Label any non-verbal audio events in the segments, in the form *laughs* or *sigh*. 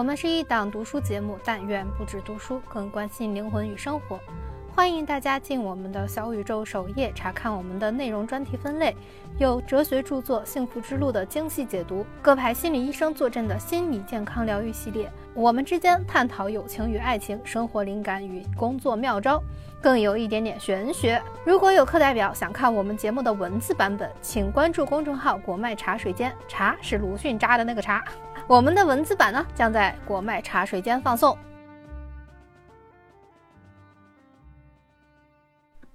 我们是一档读书节目，但愿不止读书，更关心灵魂与生活。欢迎大家进我们的小宇宙首页查看我们的内容专题分类，有哲学著作《幸福之路》的精细解读，各派心理医生坐镇的心理健康疗愈系列，我们之间探讨友情与爱情、生活灵感与工作妙招，更有一点点玄学。如果有课代表想看我们节目的文字版本，请关注公众号“果麦茶水间”，茶是鲁迅扎的那个茶。我们的文字版呢，将在国脉茶水间放送。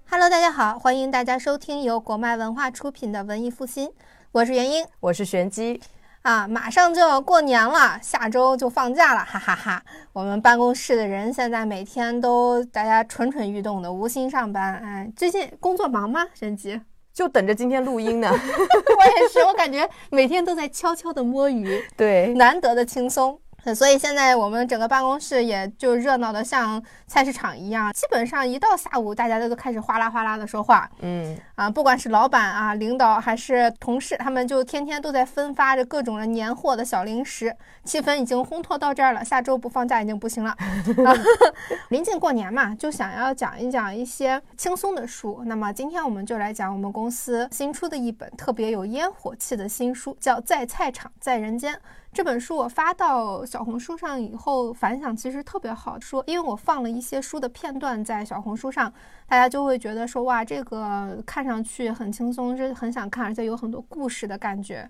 Hello，大家好，欢迎大家收听由国脉文化出品的文艺复兴，我是元英，我是玄机啊，马上就要过年了，下周就放假了，哈哈哈。我们办公室的人现在每天都大家蠢蠢欲动的，无心上班。哎，最近工作忙吗？玄机就等着今天录音呢。*laughs* 我也是，我感觉每天都在悄悄的摸鱼，对，难得的轻松。所以现在我们整个办公室也就热闹的像菜市场一样，基本上一到下午，大家都都开始哗啦哗啦的说话。嗯啊，不管是老板啊、领导还是同事，他们就天天都在分发着各种的年货的小零食，气氛已经烘托到这儿了。下周不放假已经不行了。*laughs* 临近过年嘛，就想要讲一讲一些轻松的书。那么今天我们就来讲我们公司新出的一本特别有烟火气的新书，叫《在菜场在人间》。这本书我发到小红书上以后，反响其实特别好。说，因为我放了一些书的片段在小红书上，大家就会觉得说，哇，这个看上去很轻松，是很想看，而且有很多故事的感觉。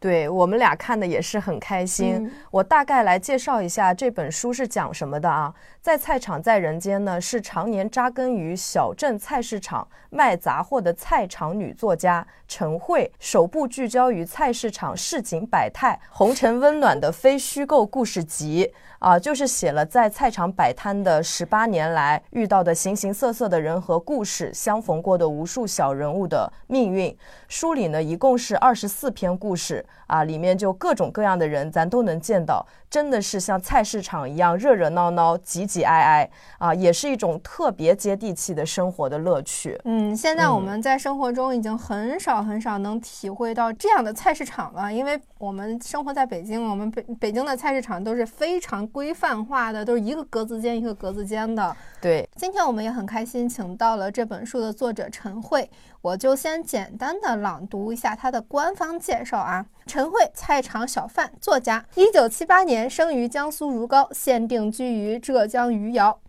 对我们俩看的也是很开心。我大概来介绍一下这本书是讲什么的啊？在菜场在人间呢，是常年扎根于小镇菜市场卖杂货的菜场女作家陈慧，首部聚焦于菜市场市井百态、红尘温暖的非虚构故事集。啊，就是写了在菜场摆摊的十八年来遇到的形形色色的人和故事，相逢过的无数小人物的命运。书里呢，一共是二十四篇故事啊，里面就各种各样的人，咱都能见到。真的是像菜市场一样热热闹闹、挤挤挨挨啊，也是一种特别接地气的生活的乐趣。嗯，现在我们在生活中已经很少很少能体会到这样的菜市场了，因为我们生活在北京，我们北北京的菜市场都是非常规范化的，都是一个格子间一个格子间的。对，今天我们也很开心，请到了这本书的作者陈慧。我就先简单的朗读一下他的官方介绍啊。陈慧，菜场小贩、作家，一九七八年生于江苏如皋，现定居于浙江余姚，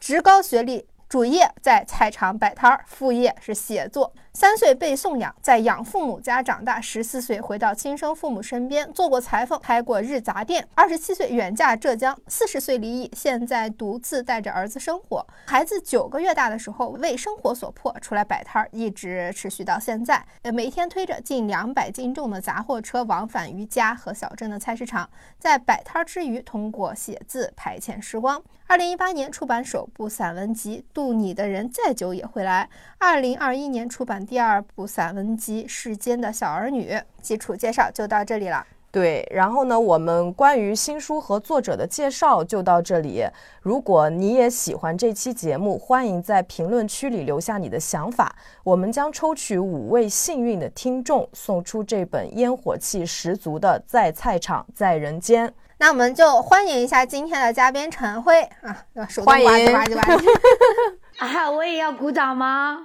职高学历，主业在菜场摆摊儿，副业是写作。三岁被送养，在养父母家长大。十四岁回到亲生父母身边，做过裁缝，开过日杂店。二十七岁远嫁浙江，四十岁离异，现在独自带着儿子生活。孩子九个月大的时候，为生活所迫出来摆摊，一直持续到现在。呃，每天推着近两百斤重的杂货车往返于家和小镇的菜市场，在摆摊之余，通过写字排遣时光。二零一八年出版首部散文集《渡你的人再久也会来》。二零二一年出版。第二部散文集《世间的小儿女》基础介绍就到这里了。对，然后呢，我们关于新书和作者的介绍就到这里。如果你也喜欢这期节目，欢迎在评论区里留下你的想法，我们将抽取五位幸运的听众，送出这本烟火气十足的《在菜场在人间》。那我们就欢迎一下今天的嘉宾陈辉啊，欢迎，*laughs* *laughs* 啊，我也要鼓掌吗？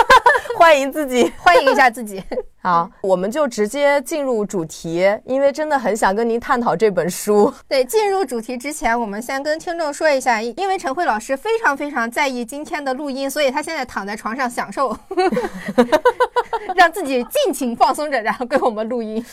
*laughs* 欢迎自己，*laughs* 欢迎一下自己。好，我们就直接进入主题，因为真的很想跟您探讨这本书。对，进入主题之前，我们先跟听众说一下，因为陈慧老师非常非常在意今天的录音，所以他现在躺在床上享受，让自己尽情放松着，然后跟我们录音。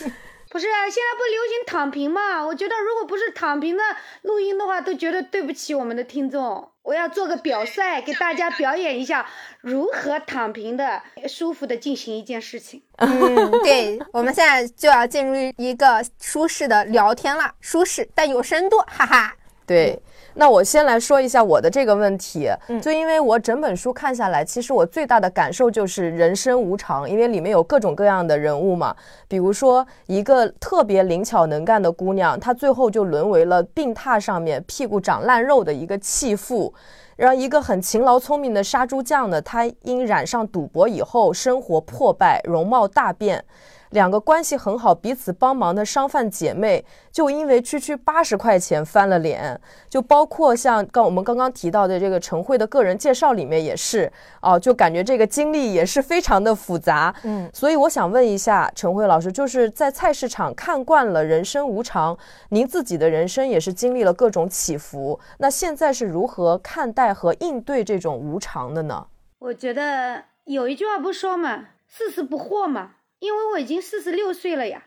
不是，现在不流行躺平嘛？我觉得如果不是躺平的录音的话，都觉得对不起我们的听众。我要做个表率，给大家表演一下如何躺平的、舒服的进行一件事情。嗯，*laughs* 对，我们现在就要进入一个舒适的聊天了，舒适但有深度，哈哈。对。那我先来说一下我的这个问题，就因为我整本书看下来，其实我最大的感受就是人生无常，因为里面有各种各样的人物嘛。比如说一个特别灵巧能干的姑娘，她最后就沦为了病榻上面屁股长烂肉的一个弃妇；然后一个很勤劳聪明的杀猪匠呢，他因染上赌博以后生活破败，容貌大变。两个关系很好、彼此帮忙的商贩姐妹，就因为区区八十块钱翻了脸。就包括像刚我们刚刚提到的这个陈慧的个人介绍里面也是啊，就感觉这个经历也是非常的复杂。嗯，所以我想问一下陈慧老师，就是在菜市场看惯了人生无常，您自己的人生也是经历了各种起伏，那现在是如何看待和应对这种无常的呢？我觉得有一句话不说嘛，四十不惑嘛，因为我已经四十六岁了呀，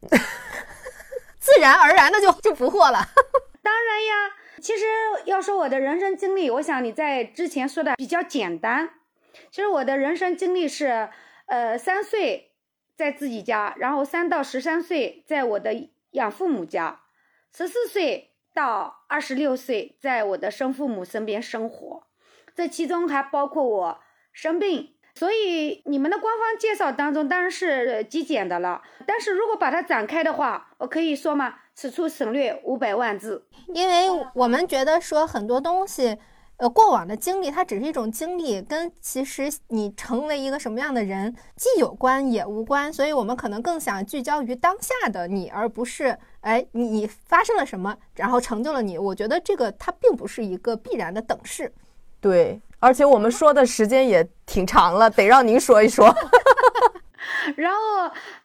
*laughs* 自然而然的就就不惑了。当然呀，其实要说我的人生经历，我想你在之前说的比较简单。其实我的人生经历是，呃，三岁在自己家，然后三到十三岁在我的养父母家，十四岁到二十六岁在我的生父母身边生活。这其中还包括我生病，所以你们的官方介绍当中当然是极简的了。但是如果把它展开的话，我可以说嘛，此处省略五百万字。因为我们觉得说很多东西，呃，过往的经历它只是一种经历，跟其实你成为一个什么样的人既有关也无关。所以我们可能更想聚焦于当下的你，而不是哎你你发生了什么，然后成就了你。我觉得这个它并不是一个必然的等式。对，而且我们说的时间也挺长了，得让您说一说。*laughs* 然后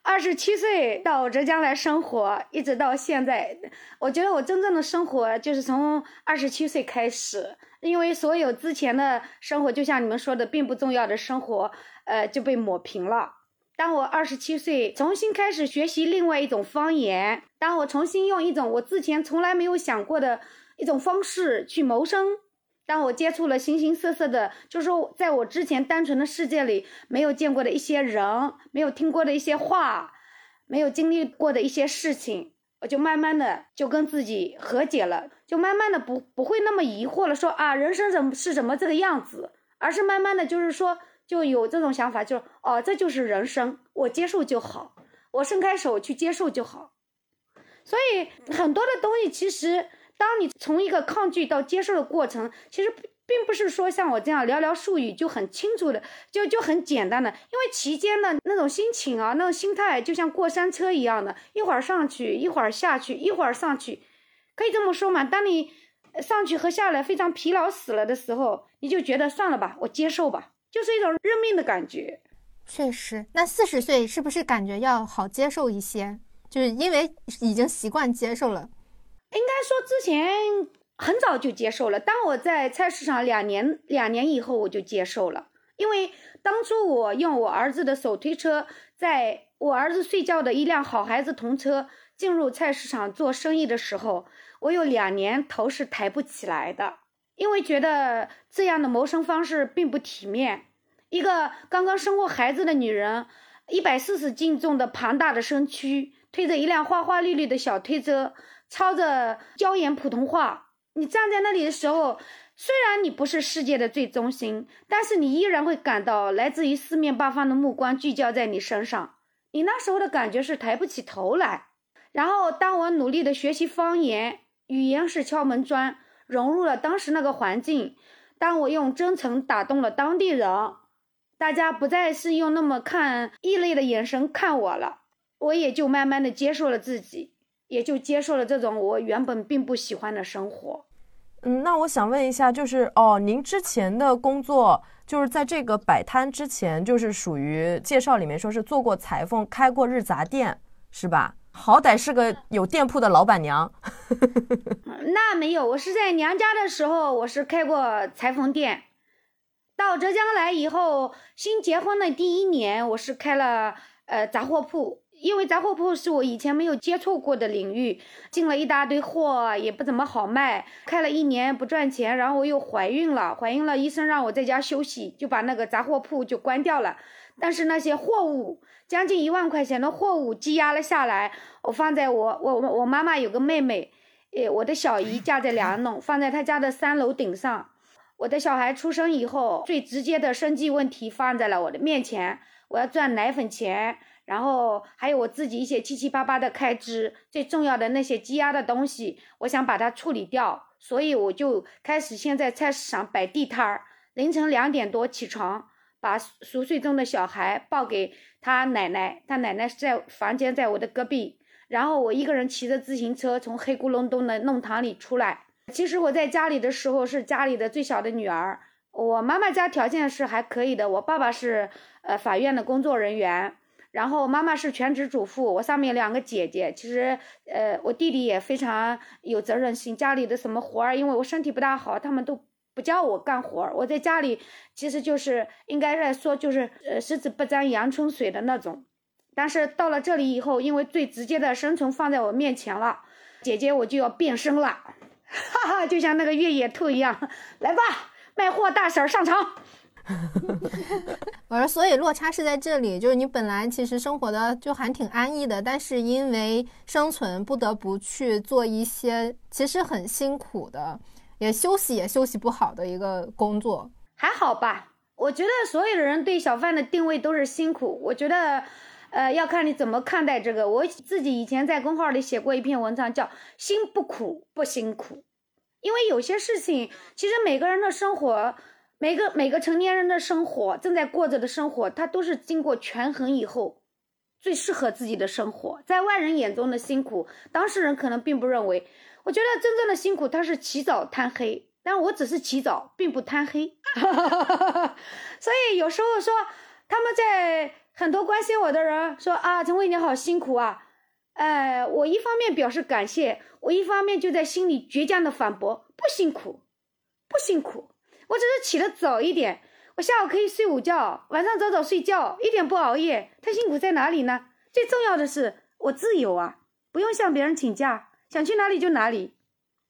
二十七岁到浙江来生活，一直到现在，我觉得我真正的生活就是从二十七岁开始，因为所有之前的生活，就像你们说的，并不重要的生活，呃，就被抹平了。当我二十七岁重新开始学习另外一种方言，当我重新用一种我之前从来没有想过的一种方式去谋生。当我接触了形形色色的，就是说，在我之前单纯的世界里没有见过的一些人，没有听过的一些话，没有经历过的一些事情，我就慢慢的就跟自己和解了，就慢慢的不不会那么疑惑了，说啊，人生怎么是怎么这个样子，而是慢慢的就是说就有这种想法，就哦，这就是人生，我接受就好，我伸开手去接受就好，所以很多的东西其实。当你从一个抗拒到接受的过程，其实并不是说像我这样寥寥数语就很清楚的，就就很简单的。因为期间的那种心情啊，那种心态就像过山车一样的，一会儿上去，一会儿下去，一会儿上去，可以这么说嘛？当你上去和下来非常疲劳死了的时候，你就觉得算了吧，我接受吧，就是一种认命的感觉。确实，那四十岁是不是感觉要好接受一些？就是因为已经习惯接受了。应该说之前很早就接受了。当我在菜市场两年，两年以后我就接受了。因为当初我用我儿子的手推车，在我儿子睡觉的一辆好孩子童车进入菜市场做生意的时候，我有两年头是抬不起来的，因为觉得这样的谋生方式并不体面。一个刚刚生过孩子的女人，一百四十斤重的庞大的身躯，推着一辆花花绿绿的小推车。操着椒盐普通话，你站在那里的时候，虽然你不是世界的最中心，但是你依然会感到来自于四面八方的目光聚焦在你身上。你那时候的感觉是抬不起头来。然后，当我努力的学习方言，语言是敲门砖，融入了当时那个环境。当我用真诚打动了当地人，大家不再是用那么看异类的眼神看我了，我也就慢慢的接受了自己。也就接受了这种我原本并不喜欢的生活。嗯，那我想问一下，就是哦，您之前的工作就是在这个摆摊之前，就是属于介绍里面说是做过裁缝，开过日杂店，是吧？好歹是个有店铺的老板娘。那没有，我是在娘家的时候，我是开过裁缝店。到浙江来以后，新结婚的第一年，我是开了呃杂货铺。因为杂货铺是我以前没有接触过的领域，进了一大堆货，也不怎么好卖，开了一年不赚钱，然后我又怀孕了，怀孕了，医生让我在家休息，就把那个杂货铺就关掉了。但是那些货物，将近一万块钱的货物积压了下来，我放在我我我妈妈有个妹妹，诶，我的小姨家在梁弄，放在她家的三楼顶上。我的小孩出生以后，最直接的生计问题放在了我的面前，我要赚奶粉钱。然后还有我自己一些七七八八的开支，最重要的那些积压的东西，我想把它处理掉，所以我就开始先在菜市场摆地摊儿，凌晨两点多起床，把熟睡中的小孩抱给他奶奶，他奶奶在房间，在我的隔壁。然后我一个人骑着自行车从黑咕隆咚的弄堂里出来。其实我在家里的时候是家里的最小的女儿。我妈妈家条件是还可以的，我爸爸是呃法院的工作人员，然后妈妈是全职主妇，我上面两个姐姐，其实呃我弟弟也非常有责任心，家里的什么活儿，因为我身体不大好，他们都不叫我干活儿，我在家里其实就是应该来说就是呃十指不沾阳春水的那种，但是到了这里以后，因为最直接的生存放在我面前了，姐姐我就要变身了，*laughs* 哈哈，就像那个越野兔一样，来吧。卖货大婶上场，*laughs* 我说，所以落差是在这里，就是你本来其实生活的就还挺安逸的，但是因为生存不得不去做一些其实很辛苦的，也休息也休息不好的一个工作，还好吧？我觉得所有的人对小贩的定位都是辛苦，我觉得，呃，要看你怎么看待这个。我自己以前在公号里写过一篇文章，叫“心不苦不辛苦”。因为有些事情，其实每个人的生活，每个每个成年人的生活，正在过着的生活，他都是经过权衡以后，最适合自己的生活。在外人眼中的辛苦，当事人可能并不认为。我觉得真正的辛苦，他是起早贪黑，但我只是起早，并不贪黑。*laughs* 所以有时候说，他们在很多关心我的人说啊，陈伟你好辛苦啊。哎，我一方面表示感谢，我一方面就在心里倔强的反驳：不辛苦，不辛苦，我只是起得早一点，我下午可以睡午觉，晚上早早睡觉，一点不熬夜。他辛苦在哪里呢？最重要的是我自由啊，不用向别人请假，想去哪里就哪里，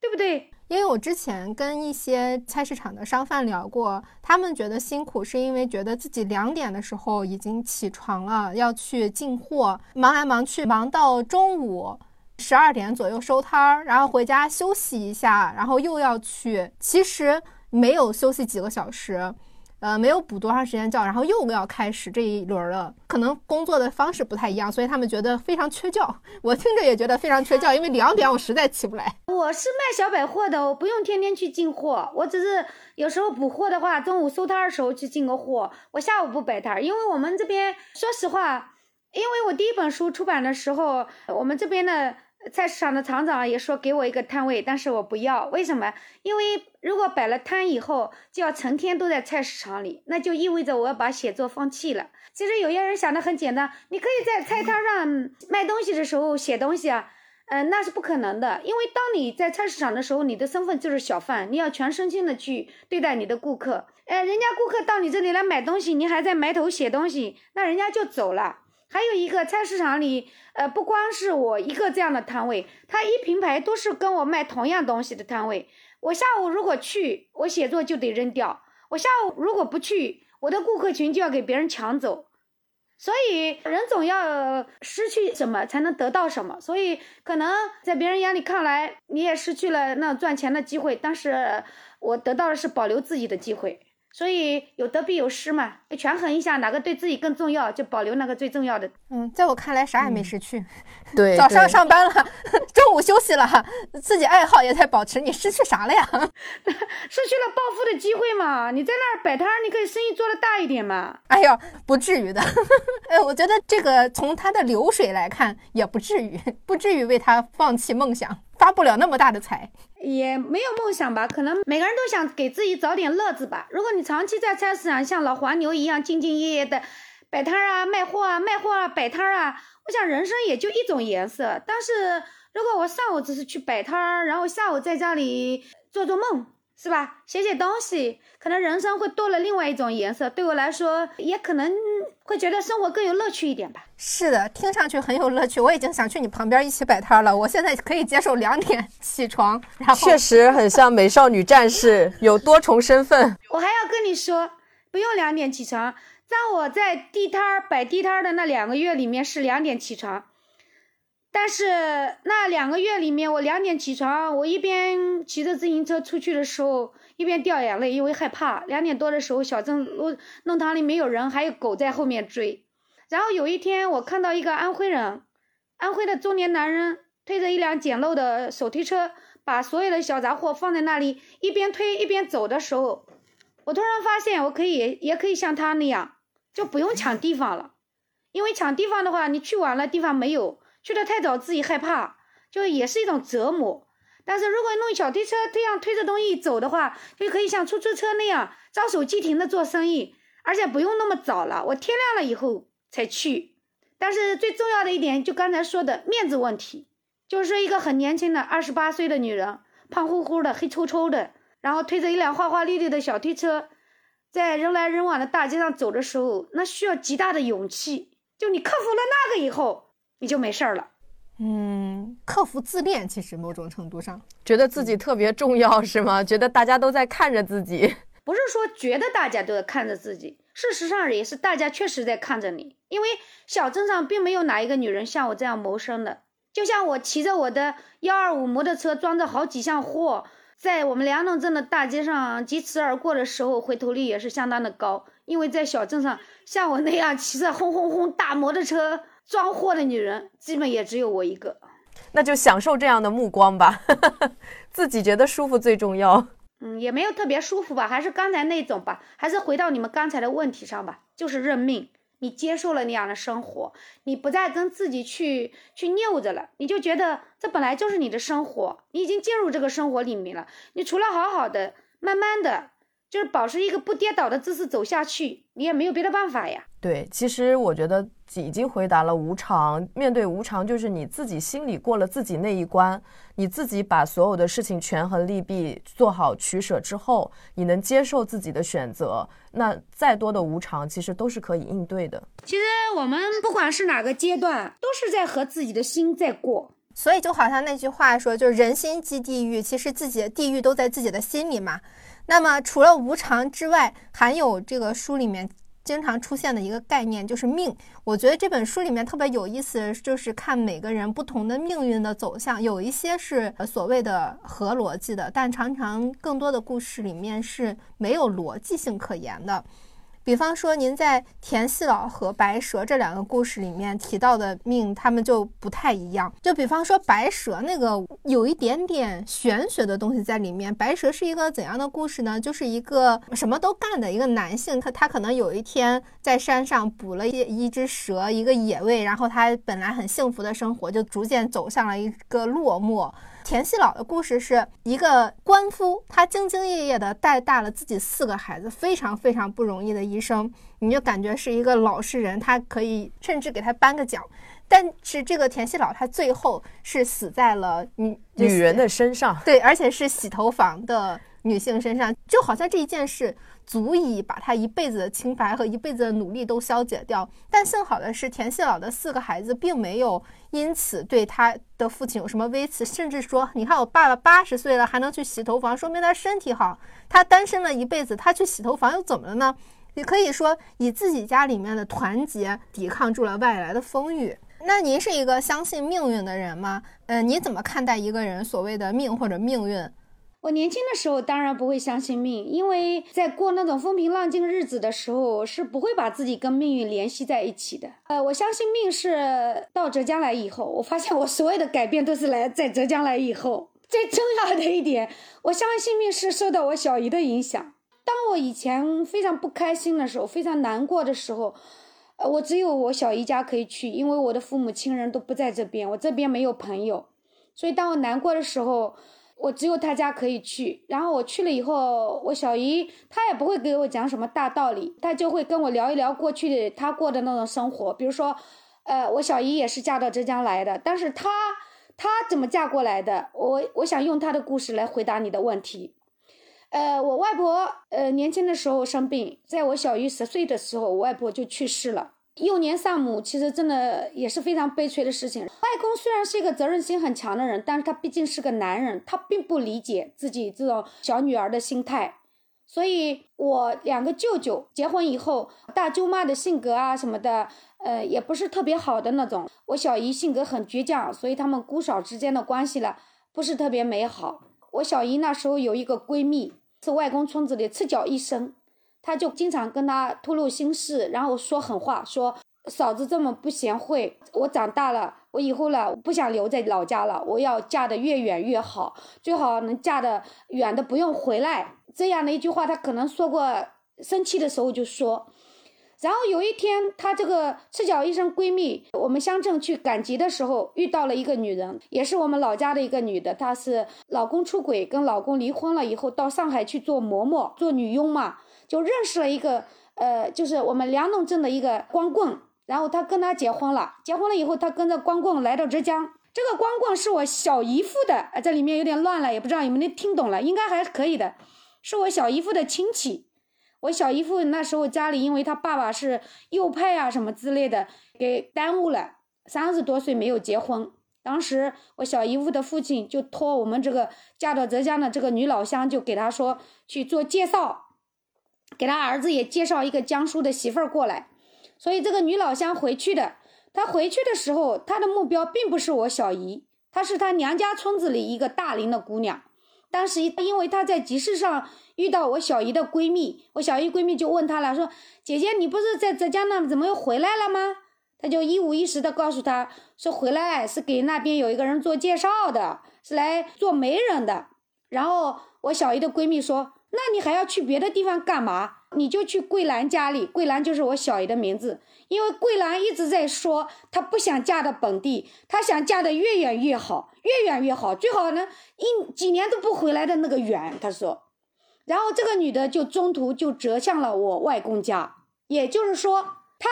对不对？因为我之前跟一些菜市场的商贩聊过，他们觉得辛苦是因为觉得自己两点的时候已经起床了，要去进货，忙来忙去，忙到中午十二点左右收摊儿，然后回家休息一下，然后又要去，其实没有休息几个小时。呃，没有补多长时间觉，然后又要开始这一轮了。可能工作的方式不太一样，所以他们觉得非常缺觉。*laughs* 我听着也觉得非常缺觉，因为两点我实在起不来。我是卖小百货的，我不用天天去进货，我只是有时候补货的话，中午收摊的时候去进个货。我下午不摆摊，因为我们这边说实话，因为我第一本书出版的时候，我们这边的。菜市场的厂长也说给我一个摊位，但是我不要。为什么？因为如果摆了摊以后，就要成天都在菜市场里，那就意味着我要把写作放弃了。其实有些人想的很简单，你可以在菜摊上卖东西的时候写东西啊，嗯，那是不可能的。因为当你在菜市场的时候，你的身份就是小贩，你要全身心的去对待你的顾客。哎，人家顾客到你这里来买东西，你还在埋头写东西，那人家就走了。还有一个菜市场里，呃，不光是我一个这样的摊位，它一平排都是跟我卖同样东西的摊位。我下午如果去，我写作就得扔掉；我下午如果不去，我的顾客群就要给别人抢走。所以人总要失去什么才能得到什么，所以可能在别人眼里看来，你也失去了那赚钱的机会，但是我得到的是保留自己的机会。所以有得必有失嘛，权衡一下哪个对自己更重要，就保留那个最重要的。嗯，在我看来啥也没失去。对，早上上班了，中午休息了，自己爱好也在保持，你失去啥了呀？*laughs* 失去了暴富的机会嘛？你在那儿摆摊，你可以生意做得大一点嘛？哎呦，不至于的。*laughs* 哎，我觉得这个从他的流水来看，也不至于，不至于为他放弃梦想。发不了那么大的财，也没有梦想吧？可能每个人都想给自己找点乐子吧。如果你长期在菜市场像老黄牛一样兢兢业业的摆摊啊、卖货啊、卖货啊、摆摊啊，我想人生也就一种颜色。但是如果我上午只是去摆摊儿，然后下午在家里做做梦。是吧？写写东西，可能人生会多了另外一种颜色。对我来说，也可能会觉得生活更有乐趣一点吧。是的，听上去很有乐趣。我已经想去你旁边一起摆摊了。我现在可以接受两点 *laughs* 起床，然后确实很像美少女战士，有多重身份。我还要跟你说，不用两点起床。在我在地摊儿摆地摊儿的那两个月里面，是两点起床。但是那两个月里面，我两点起床，我一边骑着自行车出去的时候，一边掉眼泪，因为害怕。两点多的时候，小镇路弄堂里没有人，还有狗在后面追。然后有一天，我看到一个安徽人，安徽的中年男人推着一辆简陋的手推车，把所有的小杂货放在那里，一边推一边走的时候，我突然发现，我可以也可以像他那样，就不用抢地方了。因为抢地方的话，你去晚了地方没有，去的太早自己害怕，就也是一种折磨。但是如果弄小推车这样推着东西走的话，就可以像出租车那样招手即停的做生意，而且不用那么早了，我天亮了以后才去。但是最重要的一点，就刚才说的面子问题，就是说一个很年轻的二十八岁的女人，胖乎乎的、黑抽抽的，然后推着一辆花花绿绿的小推车，在人来人往的大街上走的时候，那需要极大的勇气。就你克服了那个以后，你就没事儿了。嗯，克服自恋，其实某种程度上觉得自己特别重要，是吗？觉得大家都在看着自己，*laughs* 不是说觉得大家都在看着自己，事实上也是大家确实在看着你。因为小镇上并没有哪一个女人像我这样谋生的。就像我骑着我的幺二五摩托车，装着好几箱货，在我们梁弄镇的大街上疾驰而过的时候，回头率也是相当的高。因为在小镇上，像我那样骑着轰轰轰大摩托车。装货的女人基本也只有我一个，那就享受这样的目光吧，*laughs* 自己觉得舒服最重要。嗯，也没有特别舒服吧，还是刚才那种吧，还是回到你们刚才的问题上吧，就是认命，你接受了那样的生活，你不再跟自己去去拗着了，你就觉得这本来就是你的生活，你已经进入这个生活里面了，你除了好好的，慢慢的。就是保持一个不跌倒的姿势走下去，你也没有别的办法呀。对，其实我觉得已经回答了无常。面对无常，就是你自己心里过了自己那一关，你自己把所有的事情权衡利弊，做好取舍之后，你能接受自己的选择，那再多的无常其实都是可以应对的。其实我们不管是哪个阶段，都是在和自己的心在过。所以就好像那句话说，就是人心即地狱，其实自己的地狱都在自己的心里嘛。那么，除了无常之外，还有这个书里面经常出现的一个概念，就是命。我觉得这本书里面特别有意思，就是看每个人不同的命运的走向，有一些是所谓的合逻辑的，但常常更多的故事里面是没有逻辑性可言的。比方说，您在田细老和白蛇这两个故事里面提到的命，他们就不太一样。就比方说，白蛇那个有一点点玄学的东西在里面。白蛇是一个怎样的故事呢？就是一个什么都干的一个男性，他他可能有一天在山上捕了一一只蛇，一个野味，然后他本来很幸福的生活，就逐渐走向了一个落寞。田细老的故事是一个官夫，他兢兢业业的带大了自己四个孩子，非常非常不容易的一生，你就感觉是一个老实人，他可以甚至给他颁个奖。但是这个田细老他最后是死在了女女人的身上，对，而且是洗头房的女性身上，就好像这一件事。足以把他一辈子的清白和一辈子的努力都消解掉。但幸好的是，田细老的四个孩子并没有因此对他的父亲有什么微词，甚至说：“你看我爸爸八十岁了还能去洗头房，说明他身体好。他单身了一辈子，他去洗头房又怎么了呢？”也可以说以自己家里面的团结抵抗住了外来的风雨。那您是一个相信命运的人吗？呃，你怎么看待一个人所谓的命或者命运？我年轻的时候当然不会相信命，因为在过那种风平浪静日子的时候，是不会把自己跟命运联系在一起的。呃，我相信命是到浙江来以后，我发现我所有的改变都是来在浙江来以后。最重要的一点，我相信命是受到我小姨的影响。当我以前非常不开心的时候，非常难过的时候，呃，我只有我小姨家可以去，因为我的父母亲人都不在这边，我这边没有朋友，所以当我难过的时候。我只有他家可以去，然后我去了以后，我小姨她也不会给我讲什么大道理，她就会跟我聊一聊过去的她过的那种生活。比如说，呃，我小姨也是嫁到浙江来的，但是她她怎么嫁过来的？我我想用她的故事来回答你的问题。呃，我外婆呃年轻的时候生病，在我小姨十岁的时候，我外婆就去世了。幼年丧母，其实真的也是非常悲催的事情。外公虽然是一个责任心很强的人，但是他毕竟是个男人，他并不理解自己这种小女儿的心态。所以，我两个舅舅结婚以后，大舅妈的性格啊什么的，呃，也不是特别好的那种。我小姨性格很倔强，所以他们姑嫂之间的关系呢，不是特别美好。我小姨那时候有一个闺蜜，是外公村子里赤脚医生。他就经常跟他吐露心事，然后说狠话，说嫂子这么不贤惠，我长大了，我以后了不想留在老家了，我要嫁得越远越好，最好能嫁得远的不用回来。这样的一句话，她可能说过，生气的时候就说。然后有一天，她这个赤脚医生闺蜜，我们乡镇去赶集的时候，遇到了一个女人，也是我们老家的一个女的，她是老公出轨，跟老公离婚了以后，到上海去做嬷嬷，做女佣嘛，就认识了一个，呃，就是我们梁弄镇的一个光棍，然后他跟他结婚了，结婚了以后，他跟着光棍来到浙江，这个光棍是我小姨夫的，这里面有点乱了，也不知道有没有听懂了，应该还是可以的，是我小姨夫的亲戚。我小姨夫那时候家里，因为他爸爸是右派啊什么之类的，给耽误了，三十多岁没有结婚。当时我小姨夫的父亲就托我们这个嫁到浙江的这个女老乡，就给他说去做介绍，给他儿子也介绍一个江苏的媳妇儿过来。所以这个女老乡回去的，她回去的时候，她的目标并不是我小姨，她是她娘家村子里一个大龄的姑娘。当时因为她在集市上。遇到我小姨的闺蜜，我小姨闺蜜就问她了，说：“姐姐，你不是在浙江那，怎么又回来了吗？”她就一五一十的告诉她说：“回来是给那边有一个人做介绍的，是来做媒人的。”然后我小姨的闺蜜说：“那你还要去别的地方干嘛？你就去桂兰家里，桂兰就是我小姨的名字，因为桂兰一直在说她不想嫁到本地，她想嫁得越远越好，越远越好，最好呢一几年都不回来的那个远。”她说。然后这个女的就中途就折向了我外公家，也就是说，她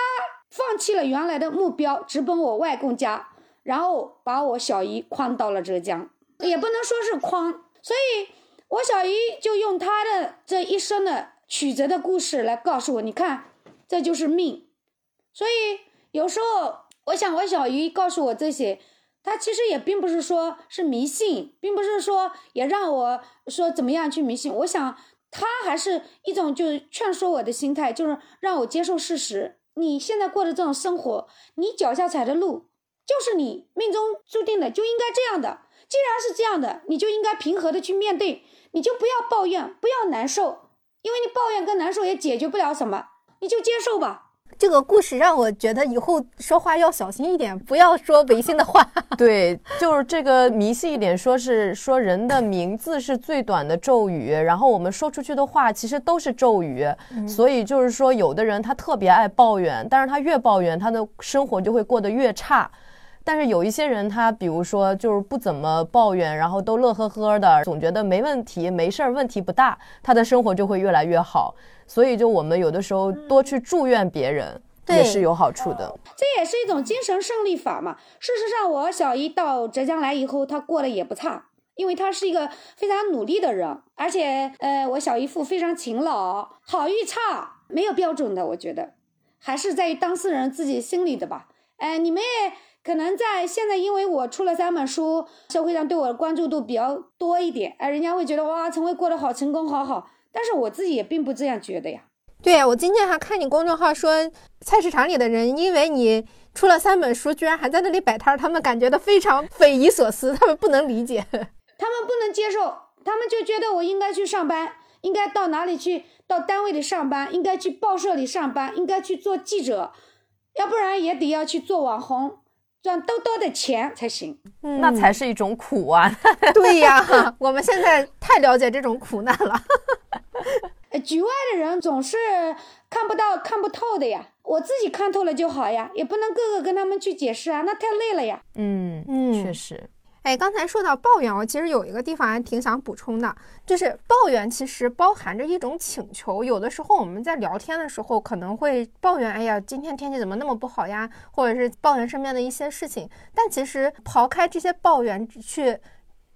放弃了原来的目标，直奔我外公家，然后把我小姨诓到了浙江，也不能说是诓，所以我小姨就用她的这一生的曲折的故事来告诉我，你看，这就是命。所以有时候我想，我小姨告诉我这些。她其实也并不是说是迷信，并不是说也让我说怎么样去迷信。我想她还是一种就是劝说我的心态，就是让我接受事实。你现在过的这种生活，你脚下踩的路，就是你命中注定的，就应该这样的。既然是这样的，你就应该平和的去面对，你就不要抱怨，不要难受，因为你抱怨跟难受也解决不了什么，你就接受吧。这个故事让我觉得以后说话要小心一点，不要说违心的话。*laughs* 对，就是这个迷信一点，说是说人的名字是最短的咒语，然后我们说出去的话其实都是咒语。所以就是说，有的人他特别爱抱怨，但是他越抱怨，他的生活就会过得越差。但是有一些人，他比如说就是不怎么抱怨，然后都乐呵呵的，总觉得没问题、没事儿、问题不大，他的生活就会越来越好。所以，就我们有的时候多去祝愿别人，也是有好处的。这也是一种精神胜利法嘛。事实上，我小姨到浙江来以后，她过得也不差，因为她是一个非常努力的人，而且，呃，我小姨夫非常勤劳。好与差没有标准的，我觉得还是在于当事人自己心里的吧。哎，你们也可能在现在，因为我出了三本书，社会上对我的关注度比较多一点，哎，人家会觉得哇，陈慧过得好成功，好好。但是我自己也并不这样觉得呀。对呀，我今天还看你公众号说，菜市场里的人因为你出了三本书，居然还在那里摆摊儿，他们感觉到非常匪夷所思，他们不能理解，*laughs* 他们不能接受，他们就觉得我应该去上班，应该到哪里去，到单位里上班，应该去报社里上班，应该去做记者，要不然也得要去做网红。赚多多的钱才行，那才是一种苦啊！*laughs* 对呀，*laughs* 我们现在太了解这种苦难了。*laughs* 局外的人总是看不到、看不透的呀，我自己看透了就好呀，也不能个个跟他们去解释啊，那太累了呀。嗯嗯，确实。哎，刚才说到抱怨，我其实有一个地方还挺想补充的，就是抱怨其实包含着一种请求。有的时候我们在聊天的时候可能会抱怨，哎呀，今天天气怎么那么不好呀？或者是抱怨身边的一些事情。但其实刨开这些抱怨，去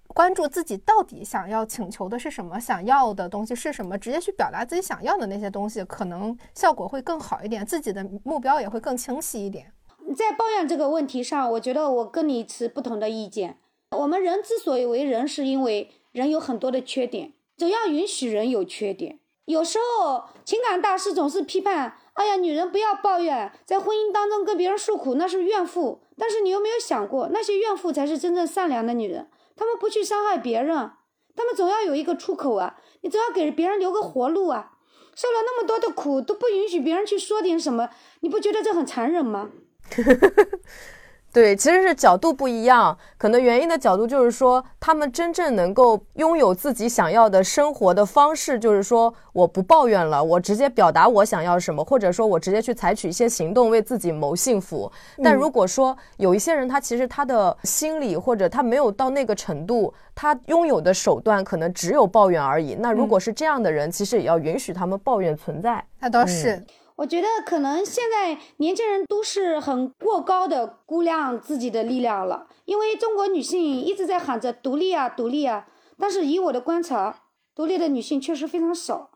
关注自己到底想要请求的是什么，想要的东西是什么，直接去表达自己想要的那些东西，可能效果会更好一点，自己的目标也会更清晰一点。在抱怨这个问题上，我觉得我跟你持不同的意见。我们人之所以为人，是因为人有很多的缺点，总要允许人有缺点。有时候情感大师总是批判：“哎呀，女人不要抱怨，在婚姻当中跟别人诉苦，那是怨妇。”但是你有没有想过，那些怨妇才是真正善良的女人？她们不去伤害别人，她们总要有一个出口啊！你总要给别人留个活路啊！受了那么多的苦，都不允许别人去说点什么，你不觉得这很残忍吗？*laughs* 对，其实是角度不一样，可能原因的角度就是说，他们真正能够拥有自己想要的生活的方式，就是说我不抱怨了，我直接表达我想要什么，或者说我直接去采取一些行动为自己谋幸福。但如果说有一些人，他其实他的心理或者他没有到那个程度，他拥有的手段可能只有抱怨而已。那如果是这样的人，其实也要允许他们抱怨存在。那倒是。我觉得可能现在年轻人都是很过高的估量自己的力量了，因为中国女性一直在喊着独立啊，独立啊。但是以我的观察，独立的女性确实非常少。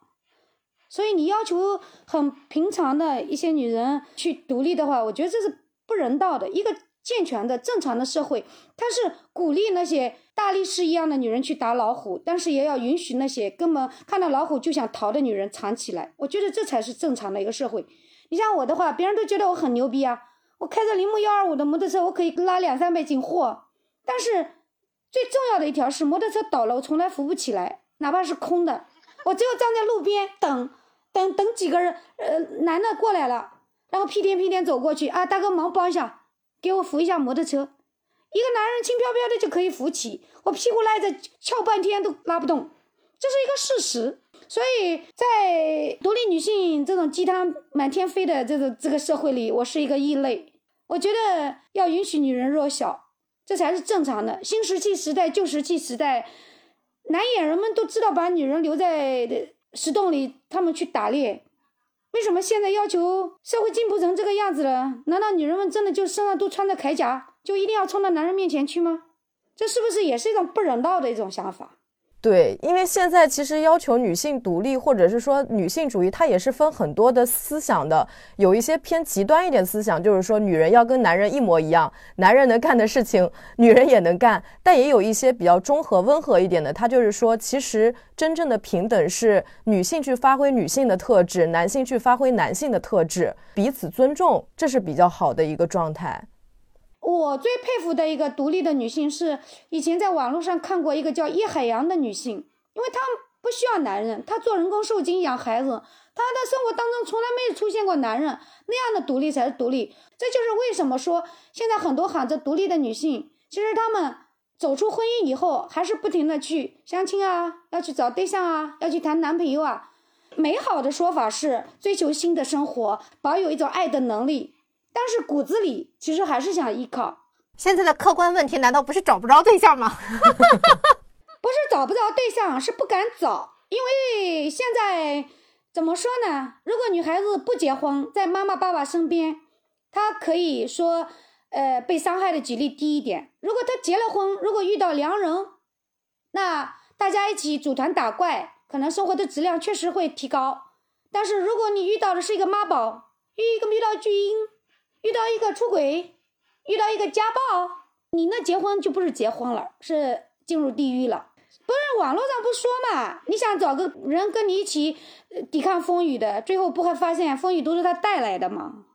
所以你要求很平常的一些女人去独立的话，我觉得这是不人道的。一个健全的、正常的社会，它是鼓励那些。大力士一样的女人去打老虎，但是也要允许那些根本看到老虎就想逃的女人藏起来。我觉得这才是正常的一个社会。你像我的话，别人都觉得我很牛逼啊！我开着铃木幺二五的摩托车，我可以拉两三百斤货。但是最重要的一条是，摩托车倒了，我从来扶不起来，哪怕是空的，我只有站在路边等，等等几个人，呃，男的过来了，然后屁颠屁颠走过去啊，大哥忙帮一下，给我扶一下摩托车。一个男人轻飘飘的就可以扶起，我屁股赖着翘半天都拉不动，这是一个事实。所以在独立女性这种鸡汤满天飞的这个这个社会里，我是一个异类。我觉得要允许女人弱小，这才是正常的。新石器时代、旧石器时代，男演员们都知道把女人留在石洞里，他们去打猎。为什么现在要求社会进步成这个样子了？难道女人们真的就身上都穿着铠甲？就一定要冲到男人面前去吗？这是不是也是一种不人道的一种想法？对，因为现在其实要求女性独立，或者是说女性主义，它也是分很多的思想的。有一些偏极端一点思想，就是说女人要跟男人一模一样，男人能干的事情，女人也能干。但也有一些比较中和、温和一点的，它就是说，其实真正的平等是女性去发挥女性的特质，男性去发挥男性的特质，彼此尊重，这是比较好的一个状态。我最佩服的一个独立的女性是以前在网络上看过一个叫叶海洋的女性，因为她不需要男人，她做人工受精养孩子，她的生活当中从来没有出现过男人，那样的独立才是独立。这就是为什么说现在很多喊着独立的女性，其实她们走出婚姻以后，还是不停的去相亲啊，要去找对象啊，要去谈男朋友啊。美好的说法是追求新的生活，保有一种爱的能力。但是骨子里其实还是想依靠。现在的客观问题难道不是找不着对象吗？*laughs* 不是找不着对象，是不敢找。因为现在怎么说呢？如果女孩子不结婚，在妈妈爸爸身边，她可以说，呃，被伤害的几率低一点。如果她结了婚，如果遇到良人，那大家一起组团打怪，可能生活的质量确实会提高。但是如果你遇到的是一个妈宝，遇一个遇到巨婴。遇到一个出轨，遇到一个家暴，你那结婚就不是结婚了，是进入地狱了。不是网络上不说嘛？你想找个人跟你一起抵抗风雨的，最后不会发现风雨都是他带来的吗？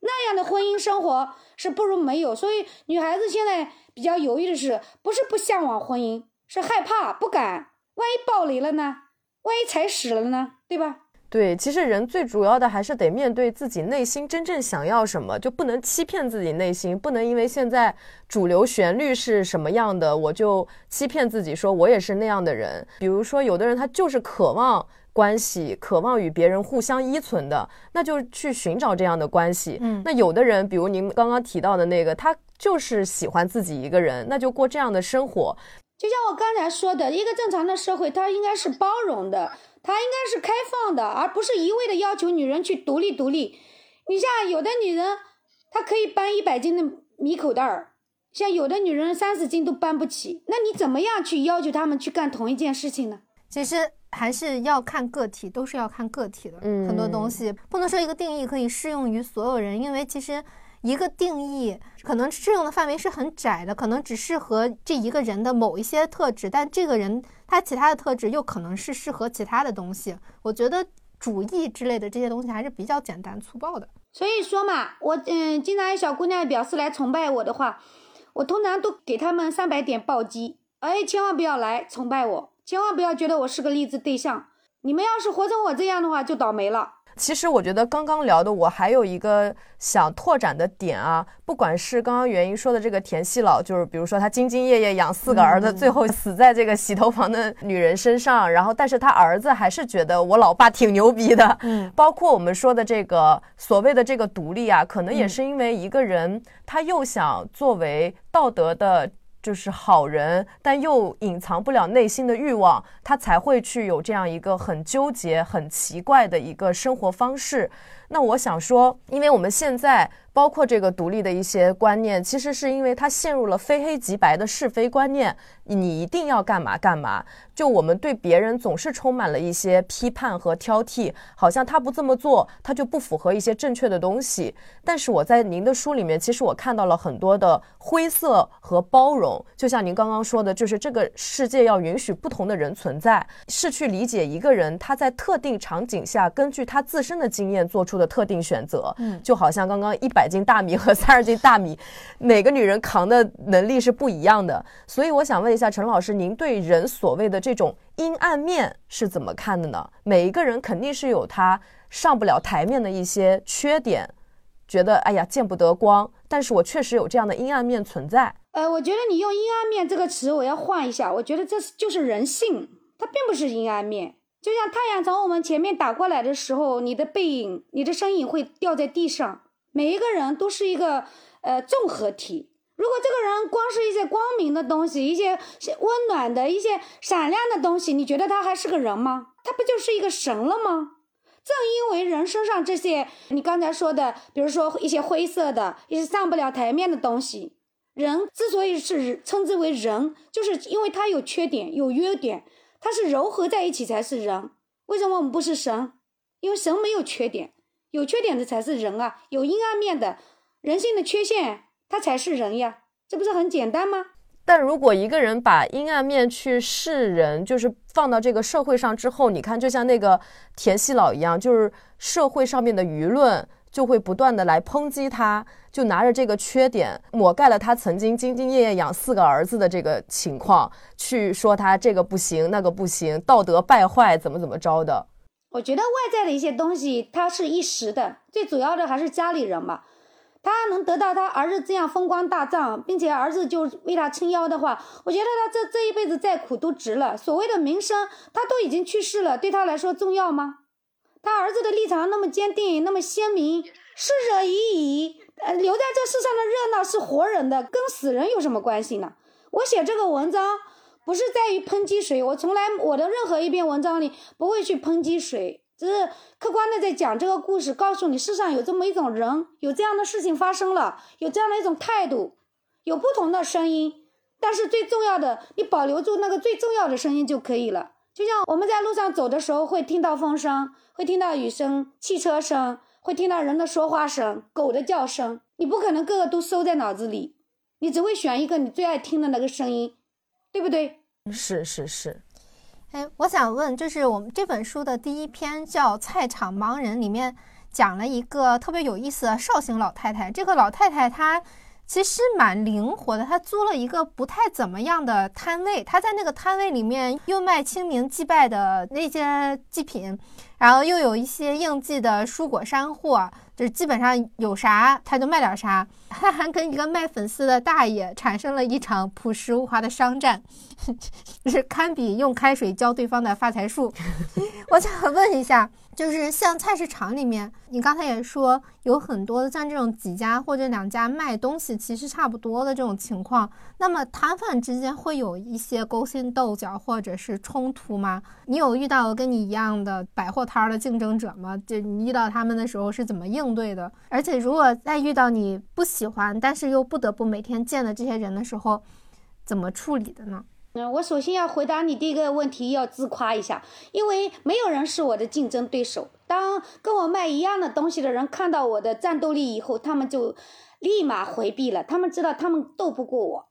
那样的婚姻生活是不如没有。所以女孩子现在比较犹豫的是，不是不向往婚姻，是害怕不敢。万一爆雷了呢？万一踩屎了呢？对吧？对，其实人最主要的还是得面对自己内心真正想要什么，就不能欺骗自己内心，不能因为现在主流旋律是什么样的，我就欺骗自己说我也是那样的人。比如说，有的人他就是渴望关系，渴望与别人互相依存的，那就去寻找这样的关系。嗯，那有的人，比如您刚刚提到的那个，他就是喜欢自己一个人，那就过这样的生活。就像我刚才说的，一个正常的社会，它应该是包容的。它应该是开放的，而不是一味的要求女人去独立独立。你像有的女人，她可以搬一百斤的米口袋儿，像有的女人三十斤都搬不起。那你怎么样去要求她们去干同一件事情呢？其实还是要看个体，都是要看个体的。嗯，很多东西不能说一个定义可以适用于所有人，因为其实。一个定义可能适用的范围是很窄的，可能只适合这一个人的某一些特质，但这个人他其他的特质又可能是适合其他的东西。我觉得主义之类的这些东西还是比较简单粗暴的。所以说嘛，我嗯，经常有小姑娘表示来崇拜我的话，我通常都给他们三百点暴击。哎，千万不要来崇拜我，千万不要觉得我是个励志对象。你们要是活成我这样的话，就倒霉了。其实我觉得刚刚聊的，我还有一个想拓展的点啊，不管是刚刚原因说的这个田细老，就是比如说他兢兢业业养四个儿子，最后死在这个洗头房的女人身上，然后但是他儿子还是觉得我老爸挺牛逼的。嗯，*laughs* 包括我们说的这个所谓的这个独立啊，可能也是因为一个人他又想作为道德的。就是好人，但又隐藏不了内心的欲望，他才会去有这样一个很纠结、很奇怪的一个生活方式。那我想说，因为我们现在。包括这个独立的一些观念，其实是因为他陷入了非黑即白的是非观念，你一定要干嘛干嘛。就我们对别人总是充满了一些批判和挑剔，好像他不这么做，他就不符合一些正确的东西。但是我在您的书里面，其实我看到了很多的灰色和包容。就像您刚刚说的，就是这个世界要允许不同的人存在，是去理解一个人他在特定场景下根据他自身的经验做出的特定选择。嗯，就好像刚刚一百。百斤大米和三十斤大米，哪个女人扛的能力是不一样的？所以我想问一下陈老师，您对人所谓的这种阴暗面是怎么看的呢？每一个人肯定是有他上不了台面的一些缺点，觉得哎呀见不得光，但是我确实有这样的阴暗面存在。呃，我觉得你用阴暗面这个词，我要换一下，我觉得这是就是人性，它并不是阴暗面。就像太阳从我们前面打过来的时候，你的背影、你的身影会掉在地上。每一个人都是一个呃综合体。如果这个人光是一些光明的东西，一些温暖的、一些闪亮的东西，你觉得他还是个人吗？他不就是一个神了吗？正因为人身上这些你刚才说的，比如说一些灰色的、一些上不了台面的东西，人之所以是称之为人，就是因为他有缺点、有优点，他是糅合在一起才是人。为什么我们不是神？因为神没有缺点。有缺点的才是人啊，有阴暗面的人性的缺陷，他才是人呀，这不是很简单吗？但如果一个人把阴暗面去示人，就是放到这个社会上之后，你看，就像那个田西老一样，就是社会上面的舆论就会不断的来抨击他，就拿着这个缺点抹盖了他曾经兢兢业业养四个儿子的这个情况，去说他这个不行，那个不行，道德败坏，怎么怎么着的。我觉得外在的一些东西，它是一时的，最主要的还是家里人嘛。他能得到他儿子这样风光大葬，并且儿子就为他撑腰的话，我觉得他这这一辈子再苦都值了。所谓的名声，他都已经去世了，对他来说重要吗？他儿子的立场那么坚定，那么鲜明，逝者已矣，呃，留在这世上的热闹是活人的，跟死人有什么关系呢？我写这个文章。不是在于抨击谁，我从来我的任何一篇文章里不会去抨击谁，只是客观的在讲这个故事，告诉你世上有这么一种人，有这样的事情发生了，有这样的一种态度，有不同的声音，但是最重要的，你保留住那个最重要的声音就可以了。就像我们在路上走的时候，会听到风声，会听到雨声、汽车声，会听到人的说话声、狗的叫声，你不可能个个都收在脑子里，你只会选一个你最爱听的那个声音，对不对？是是是，哎，我想问，就是我们这本书的第一篇叫《菜场盲人》，里面讲了一个特别有意思的绍兴老太太。这个老太太她其实蛮灵活的，他租了一个不太怎么样的摊位，他在那个摊位里面又卖清明祭拜的那些祭品，然后又有一些应季的蔬果山货。就是基本上有啥他就卖点啥，他 *laughs* 还跟一个卖粉丝的大爷产生了一场朴实无华的商战，*laughs* 是堪比用开水浇对方的发财树。*laughs* 我想问一下。就是像菜市场里面，你刚才也说有很多的像这种几家或者两家卖东西其实差不多的这种情况，那么摊贩之间会有一些勾心斗角或者是冲突吗？你有遇到跟你一样的百货摊的竞争者吗？就你遇到他们的时候是怎么应对的？而且如果再遇到你不喜欢但是又不得不每天见的这些人的时候，怎么处理的呢？嗯，我首先要回答你第一个问题，要自夸一下，因为没有人是我的竞争对手。当跟我卖一样的东西的人看到我的战斗力以后，他们就立马回避了。他们知道他们斗不过我，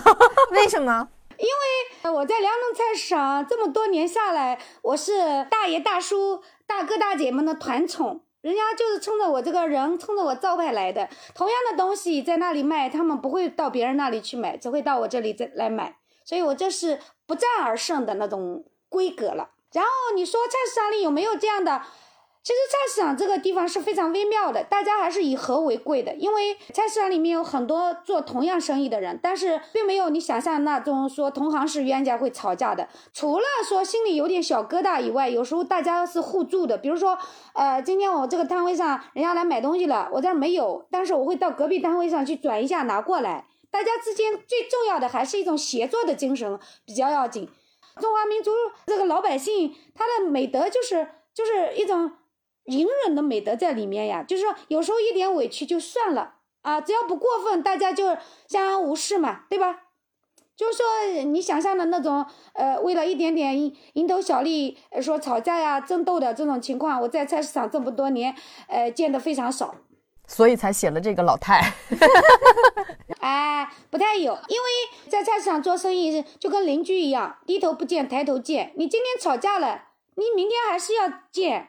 *laughs* 为什么？因为我在辽宁菜市场这么多年下来，我是大爷大叔、大哥大姐们的团宠，人家就是冲着我这个人、冲着我招牌来的。同样的东西在那里卖，他们不会到别人那里去买，只会到我这里再来买。所以我这是不战而胜的那种规格了。然后你说菜市场里有没有这样的其实菜市场这个地方是非常微妙的，大家还是以和为贵的，因为菜市场里面有很多做同样生意的人，但是并没有你想象那种说同行是冤家会吵架的。除了说心里有点小疙瘩以外，有时候大家是互助的。比如说，呃，今天我这个摊位上人家来买东西了，我这儿没有，但是我会到隔壁摊位上去转一下拿过来。大家之间最重要的还是一种协作的精神比较要紧。中华民族这个老百姓他的美德就是就是一种。隐忍的美德在里面呀，就是说有时候一点委屈就算了啊，只要不过分，大家就相安无事嘛，对吧？就是说你想象的那种，呃，为了一点点蝇头小利，说吵架呀、争斗的这种情况，我在菜市场这么多年，呃，见的非常少，所以才写了这个老太。哎，*laughs* 不太有，因为在菜市场做生意就跟邻居一样，低头不见抬头见。你今天吵架了，你明天还是要见。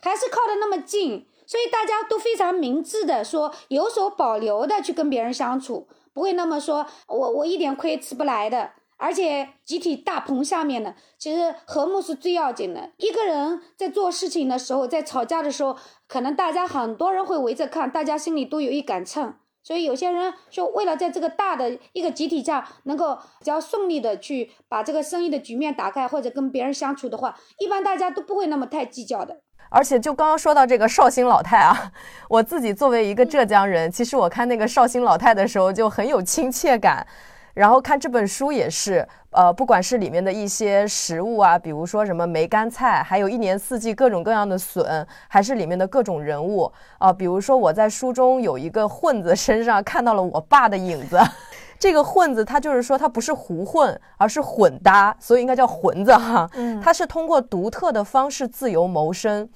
还是靠的那么近，所以大家都非常明智的说，有所保留的去跟别人相处，不会那么说我我一点亏吃不来的。而且集体大棚下面呢，其实和睦是最要紧的。一个人在做事情的时候，在吵架的时候，可能大家很多人会围着看，大家心里都有一杆秤。所以有些人就为了在这个大的一个集体下能够比较顺利的去把这个生意的局面打开，或者跟别人相处的话，一般大家都不会那么太计较的。而且就刚刚说到这个绍兴老太啊，我自己作为一个浙江人，其实我看那个绍兴老太的时候就很有亲切感。然后看这本书也是，呃，不管是里面的一些食物啊，比如说什么梅干菜，还有一年四季各种各样的笋，还是里面的各种人物啊，比如说我在书中有一个混子身上看到了我爸的影子。*laughs* 这个混子，他就是说他不是胡混，而是混搭，所以应该叫混子哈。嗯，他是通过独特的方式自由谋生，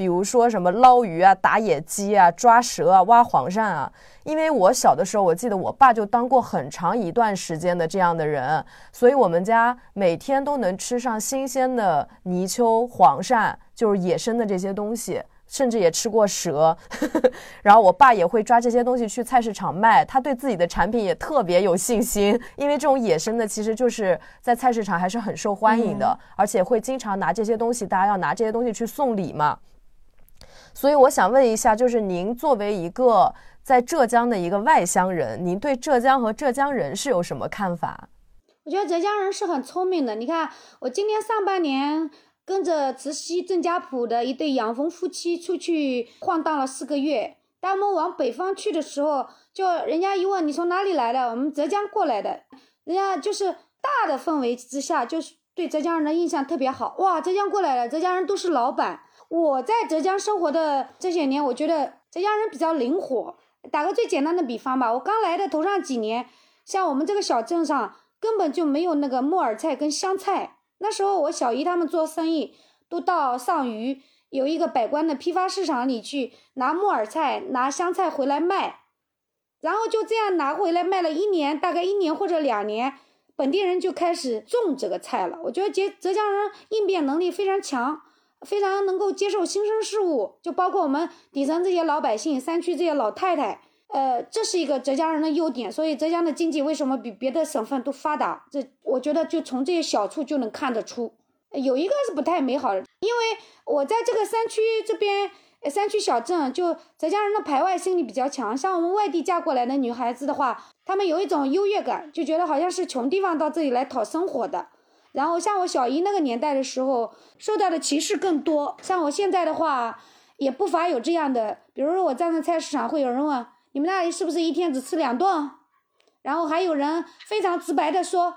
比如说什么捞鱼啊、打野鸡啊、抓蛇啊、挖黄鳝啊。因为我小的时候，我记得我爸就当过很长一段时间的这样的人，所以我们家每天都能吃上新鲜的泥鳅、黄鳝，就是野生的这些东西。甚至也吃过蛇，*laughs* 然后我爸也会抓这些东西去菜市场卖，他对自己的产品也特别有信心，因为这种野生的其实就是在菜市场还是很受欢迎的，而且会经常拿这些东西，大家要拿这些东西去送礼嘛。所以我想问一下，就是您作为一个在浙江的一个外乡人，您对浙江和浙江人是有什么看法？我觉得浙江人是很聪明的，你看我今年上半年。跟着慈溪郑家浦的一对养蜂夫妻出去晃荡了四个月。当我们往北方去的时候，就人家一问你从哪里来的，我们浙江过来的。人家就是大的氛围之下，就是对浙江人的印象特别好。哇，浙江过来了，浙江人都是老板。我在浙江生活的这些年，我觉得浙江人比较灵活。打个最简单的比方吧，我刚来的头上几年，像我们这个小镇上根本就没有那个木耳菜跟香菜。那时候我小姨他们做生意，都到上虞有一个百官的批发市场里去拿木耳菜、拿香菜回来卖，然后就这样拿回来卖了一年，大概一年或者两年，本地人就开始种这个菜了。我觉得浙浙江人应变能力非常强，非常能够接受新生事物，就包括我们底层这些老百姓、山区这些老太太。呃，这是一个浙江人的优点，所以浙江的经济为什么比别的省份都发达？这我觉得就从这些小处就能看得出。有一个是不太美好的，因为我在这个山区这边，山区小镇，就浙江人的排外心理比较强。像我们外地嫁过来的女孩子的话，她们有一种优越感，就觉得好像是穷地方到这里来讨生活的。然后像我小姨那个年代的时候，受到的歧视更多。像我现在的话，也不乏有这样的，比如说我站在菜市场，会有人问。你们那里是不是一天只吃两顿？然后还有人非常直白的说，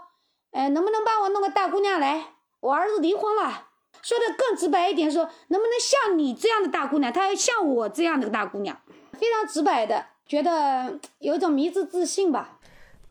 呃，能不能帮我弄个大姑娘来？我儿子离婚了。说的更直白一点，说能不能像你这样的大姑娘？她要像我这样的大姑娘，非常直白的，觉得有一种迷之自信吧。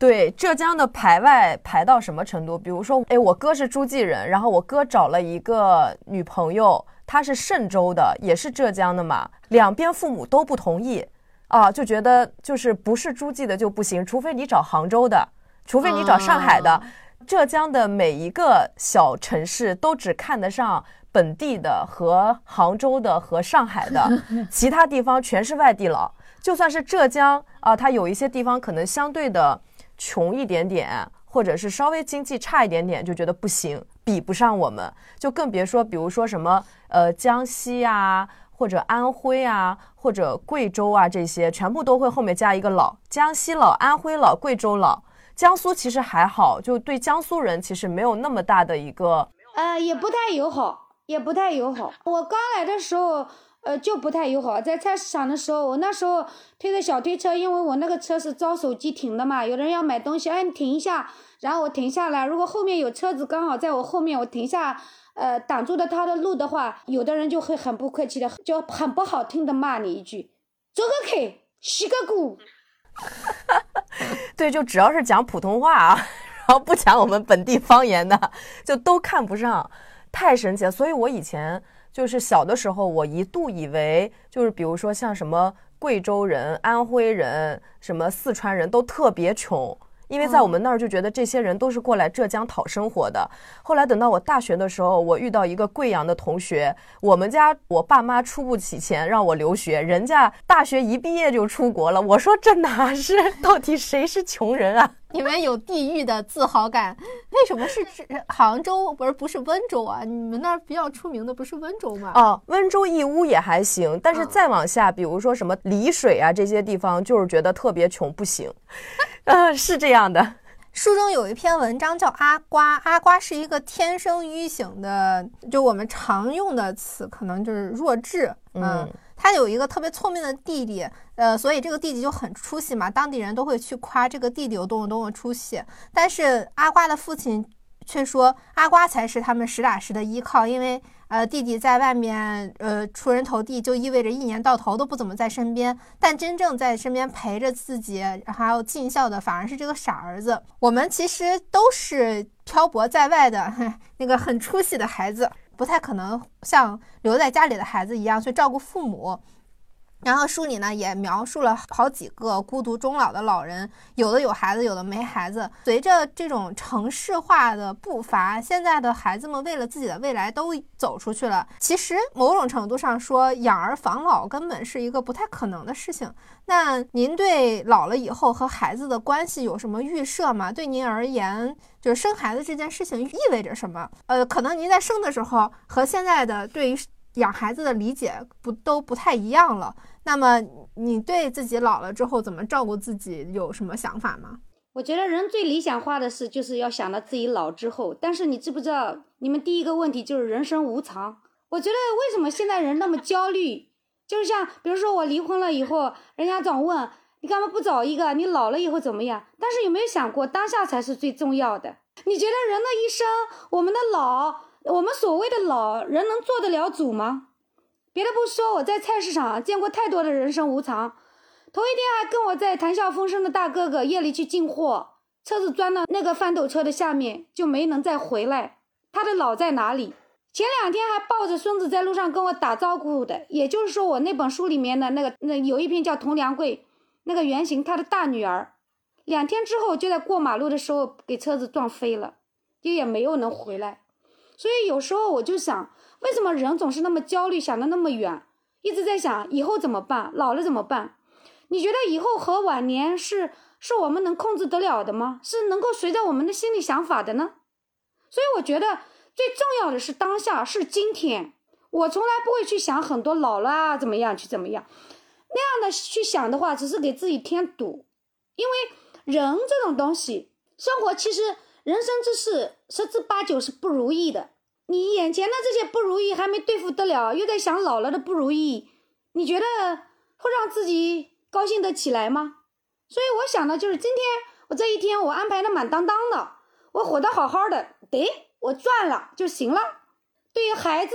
对浙江的排外排到什么程度？比如说，哎，我哥是诸暨人，然后我哥找了一个女朋友，她是嵊州的，也是浙江的嘛，两边父母都不同意。啊，就觉得就是不是诸暨的就不行，除非你找杭州的，除非你找上海的，浙江的每一个小城市都只看得上本地的和杭州的和上海的，*laughs* 其他地方全是外地佬。就算是浙江啊，它有一些地方可能相对的穷一点点，或者是稍微经济差一点点，就觉得不行，比不上我们，就更别说比如说什么呃江西啊。或者安徽啊，或者贵州啊，这些全部都会后面加一个老，江西老、安徽老、贵州老。江苏其实还好，就对江苏人其实没有那么大的一个，呃，也不太友好，也不太友好。我刚来的时候，呃，就不太友好。在菜市场的时候，我那时候推着小推车，因为我那个车是招手机停的嘛，有的人要买东西，哎，你停一下，然后我停下来。如果后面有车子刚好在我后面，我停下，呃，挡住了他的路的话，有的人就会很不客气的，就很不好听的骂你一句：“走个开，洗个锅。”对，就只要是讲普通话啊，*laughs* 然后不讲我们本地方言的，就都看不上，太神奇了。所以我以前就是小的时候，我一度以为就是比如说像什么贵州人、安徽人、什么四川人都特别穷。因为在我们那儿就觉得这些人都是过来浙江讨生活的。后来等到我大学的时候，我遇到一个贵阳的同学，我们家我爸妈出不起钱让我留学，人家大学一毕业就出国了。我说这哪是？*laughs* 到底谁是穷人啊？你们有地域的自豪感？为什么是杭州不是不是温州啊？你们那儿比较出名的不是温州吗？哦，温州义乌也还行，但是再往下，比如说什么丽水啊这些地方，就是觉得特别穷，不行。嗯，*laughs* 是这样的。书中有一篇文章叫阿瓜，阿瓜是一个天生愚型的，就我们常用的词，可能就是弱智。嗯，他有一个特别聪明的弟弟，呃，所以这个弟弟就很出息嘛，当地人都会去夸这个弟弟有多么多么出息。但是阿瓜的父亲却说，阿瓜才是他们实打实的依靠，因为。呃，弟弟在外面，呃，出人头地，就意味着一年到头都不怎么在身边。但真正在身边陪着自己，还有尽孝的，反而是这个傻儿子。我们其实都是漂泊在外的 *laughs* 那个很出息的孩子，不太可能像留在家里的孩子一样去照顾父母。然后书里呢也描述了好几个孤独终老的老人，有的有孩子，有的没孩子。随着这种城市化的步伐，现在的孩子们为了自己的未来都走出去了。其实某种程度上说，养儿防老根本是一个不太可能的事情。那您对老了以后和孩子的关系有什么预设吗？对您而言，就是生孩子这件事情意味着什么？呃，可能您在生的时候和现在的对于养孩子的理解不都不太一样了。那么你对自己老了之后怎么照顾自己有什么想法吗？我觉得人最理想化的事就是要想到自己老之后。但是你知不知道，你们第一个问题就是人生无常。我觉得为什么现在人那么焦虑？就是像比如说我离婚了以后，人家总问你干嘛不找一个？你老了以后怎么样？但是有没有想过当下才是最重要的？你觉得人的一生，我们的老，我们所谓的老人能做得了主吗？别的不说，我在菜市场见过太多的人生无常。头一天还跟我在谈笑风生的大哥哥，夜里去进货，车子钻到那个翻斗车的下面，就没能再回来。他的老在哪里？前两天还抱着孙子在路上跟我打招呼的，也就是说，我那本书里面的那个那有一篇叫佟良贵，那个原型他的大女儿，两天之后就在过马路的时候给车子撞飞了，就也没有能回来。所以有时候我就想。为什么人总是那么焦虑，想的那么远，一直在想以后怎么办，老了怎么办？你觉得以后和晚年是是我们能控制得了的吗？是能够随着我们的心里想法的呢？所以我觉得最重要的是当下，是今天。我从来不会去想很多老了啊怎么样去怎么样，那样的去想的话，只是给自己添堵。因为人这种东西，生活其实人生之事十之八九是不如意的。你眼前的这些不如意还没对付得了，又在想老了的不如意，你觉得会让自己高兴得起来吗？所以我想的就是今天我这一天我安排的满当当的，我活得好好的，得我赚了就行了。对于孩子，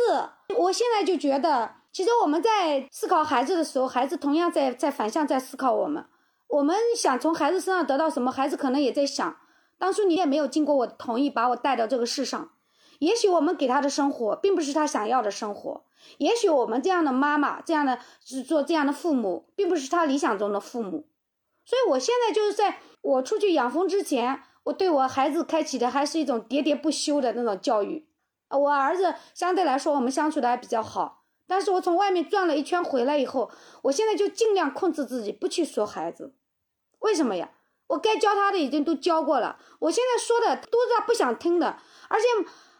我现在就觉得，其实我们在思考孩子的时候，孩子同样在在反向在思考我们。我们想从孩子身上得到什么，孩子可能也在想，当初你也没有经过我同意把我带到这个世上。也许我们给他的生活并不是他想要的生活，也许我们这样的妈妈，这样的是做这样的父母，并不是他理想中的父母。所以，我现在就是在我出去养蜂之前，我对我孩子开启的还是一种喋喋不休的那种教育。我儿子相对来说我们相处的还比较好，但是我从外面转了一圈回来以后，我现在就尽量控制自己不去说孩子。为什么呀？我该教他的已经都教过了，我现在说的都是他不想听的，而且。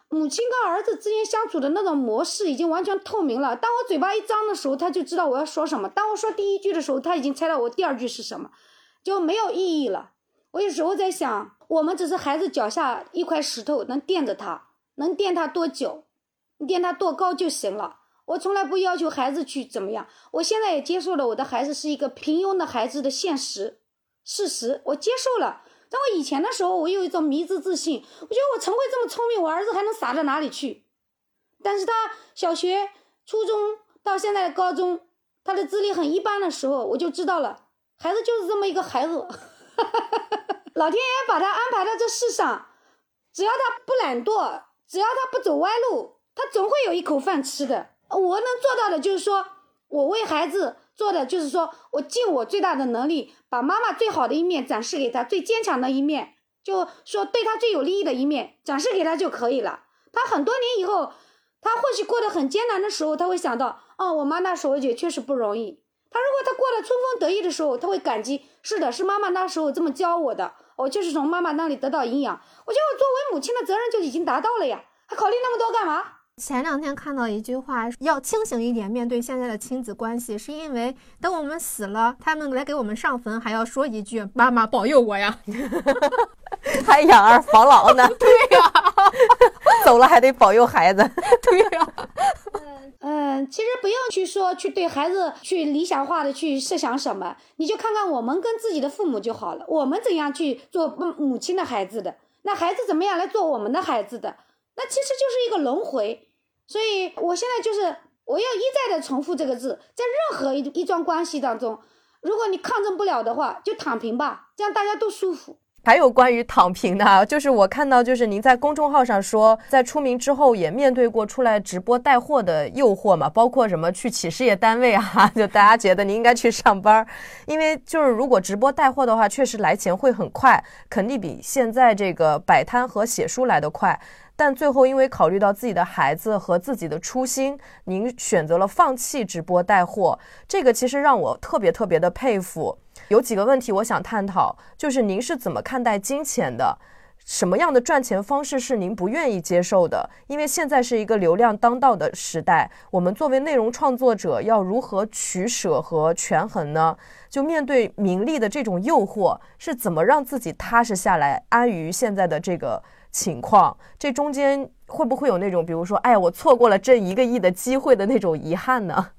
母亲跟儿子之间相处的那种模式已经完全透明了。当我嘴巴一张的时候，他就知道我要说什么；当我说第一句的时候，他已经猜到我第二句是什么，就没有意义了。我有时候在想，我们只是孩子脚下一块石头，能垫着他，能垫他多久，垫他多高就行了。我从来不要求孩子去怎么样。我现在也接受了我的孩子是一个平庸的孩子的现实事实，我接受了。在我以前的时候，我有一种迷之自信，我觉得我陈慧这么聪明，我儿子还能傻到哪里去？但是他小学、初中到现在的高中，他的智力很一般的时候，我就知道了，孩子就是这么一个孩子。*laughs* 老天爷把他安排在这世上，只要他不懒惰，只要他不走歪路，他总会有一口饭吃的。我能做到的就是说，我为孩子做的就是说我尽我最大的能力，把妈妈最好的一面展示给她，最坚强的一面，就说对她最有利益的一面展示给她就可以了。她很多年以后，她或许过得很艰难的时候，她会想到，哦，我妈那时候也确实不容易。她如果她过得春风得意的时候，她会感激，是的，是妈妈那时候这么教我的，我就是从妈妈那里得到营养。我觉得我作为母亲的责任就已经达到了呀，还考虑那么多干嘛？前两天看到一句话，要清醒一点面对现在的亲子关系，是因为等我们死了，他们来给我们上坟，还要说一句“妈妈保佑我呀 *laughs* ”，还养儿防老呢。*laughs* 对呀，*laughs* 走了还得保佑孩子。对呀。嗯，其实不用去说去对孩子去理想化的去设想什么，你就看看我们跟自己的父母就好了。我们怎样去做母亲的孩子的，那孩子怎么样来做我们的孩子的，那其实就是一个轮回。所以，我现在就是我要一再的重复这个字，在任何一一桩关系当中，如果你抗争不了的话，就躺平吧，这样大家都舒服。还有关于躺平的，就是我看到，就是您在公众号上说，在出名之后也面对过出来直播带货的诱惑嘛，包括什么去企事业单位啊，*laughs* 就大家觉得您应该去上班，因为就是如果直播带货的话，确实来钱会很快，肯定比现在这个摆摊和写书来的快。但最后，因为考虑到自己的孩子和自己的初心，您选择了放弃直播带货。这个其实让我特别特别的佩服。有几个问题我想探讨，就是您是怎么看待金钱的？什么样的赚钱方式是您不愿意接受的？因为现在是一个流量当道的时代，我们作为内容创作者要如何取舍和权衡呢？就面对名利的这种诱惑，是怎么让自己踏实下来，安于现在的这个？情况，这中间会不会有那种，比如说，哎，我错过了挣一个亿的机会的那种遗憾呢？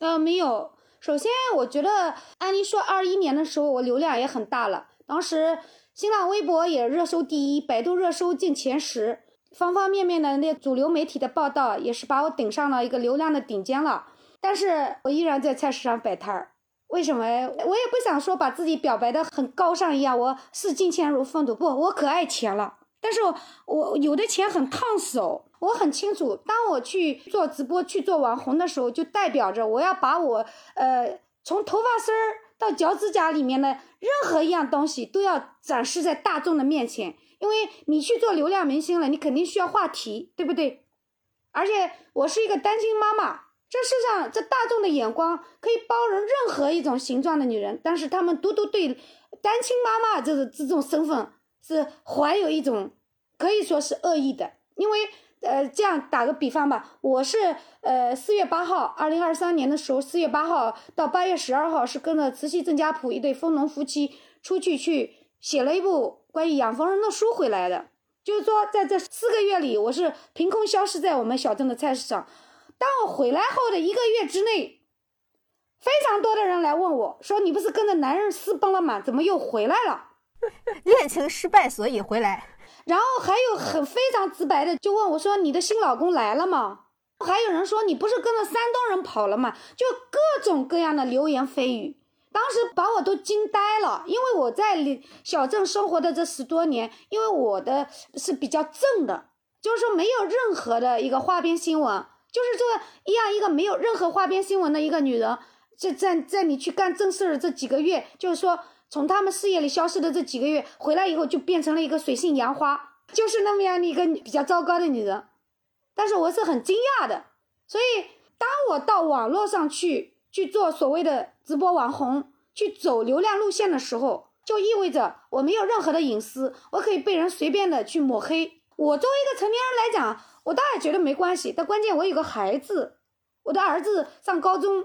呃，没有。首先，我觉得按理说，二一年的时候我流量也很大了，当时新浪微博也热搜第一，百度热搜进前十，方方面面的那主流媒体的报道也是把我顶上了一个流量的顶尖了。但是我依然在菜市场摆摊儿，为什么？我也不想说把自己表白的很高尚一样，我视金钱如粪土，不，我可爱钱了。但是我我有的钱很烫手，我很清楚，当我去做直播、去做网红的时候，就代表着我要把我呃从头发丝儿到脚趾甲里面的任何一样东西都要展示在大众的面前，因为你去做流量明星了，你肯定需要话题，对不对？而且我是一个单亲妈妈。这世上，这大众的眼光可以包容任何一种形状的女人，但是他们独独对单亲妈妈这个这种身份是怀有一种可以说是恶意的。因为，呃，这样打个比方吧，我是呃四月八号，二零二三年的时候，四月八号到八月十二号是跟着慈禧郑家铺一对丰农夫妻出去去写了一部关于养蜂人的书回来的。就是说，在这四个月里，我是凭空消失在我们小镇的菜市场。当我回来后的一个月之内，非常多的人来问我说：“你不是跟着男人私奔了吗？怎么又回来了？*laughs* 恋情失败，所以回来。”然后还有很非常直白的就问我说：“你的新老公来了吗？”还有人说：“你不是跟着山东人跑了吗？”就各种各样的流言蜚语，当时把我都惊呆了。因为我在小镇生活的这十多年，因为我的是比较正的，就是说没有任何的一个花边新闻。就是这一样一个没有任何花边新闻的一个女人，在在在你去干正事儿这几个月，就是说从他们事业里消失的这几个月，回来以后就变成了一个水性杨花，就是那么样的一个比较糟糕的女人。但是我是很惊讶的，所以当我到网络上去去做所谓的直播网红，去走流量路线的时候，就意味着我没有任何的隐私，我可以被人随便的去抹黑。我作为一个成年人来讲，我倒也觉得没关系。但关键我有个孩子，我的儿子上高中，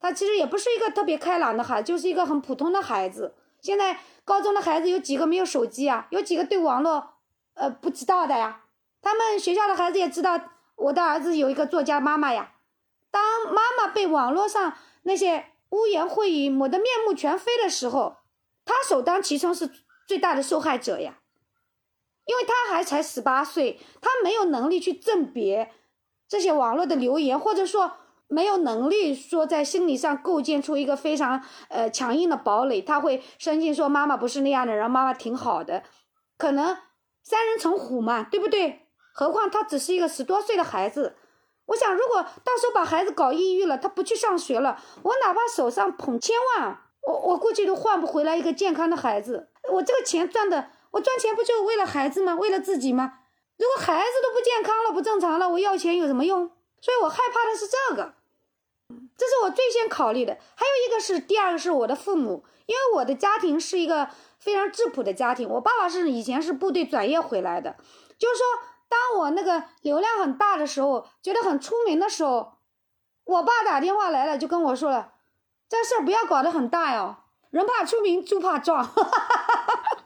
他其实也不是一个特别开朗的孩，就是一个很普通的孩子。现在高中的孩子有几个没有手机啊？有几个对网络呃不知道的呀？他们学校的孩子也知道，我的儿子有一个作家妈妈呀。当妈妈被网络上那些污言秽语抹得面目全非的时候，他首当其冲是最大的受害者呀。因为他还才十八岁，他没有能力去甄别这些网络的留言，或者说没有能力说在心理上构建出一个非常呃强硬的堡垒。他会深信说妈妈不是那样的人，妈妈挺好的。可能三人成虎嘛，对不对？何况他只是一个十多岁的孩子。我想，如果到时候把孩子搞抑郁了，他不去上学了，我哪怕手上捧千万，我我估计都换不回来一个健康的孩子。我这个钱赚的。我赚钱不就为了孩子吗？为了自己吗？如果孩子都不健康了、不正常了，我要钱有什么用？所以我害怕的是这个，这是我最先考虑的。还有一个是，第二个是我的父母，因为我的家庭是一个非常质朴的家庭。我爸爸是以前是部队转业回来的，就是说，当我那个流量很大的时候，觉得很出名的时候，我爸打电话来了，就跟我说了，这事儿不要搞得很大哟，人怕出名，猪怕壮。*laughs*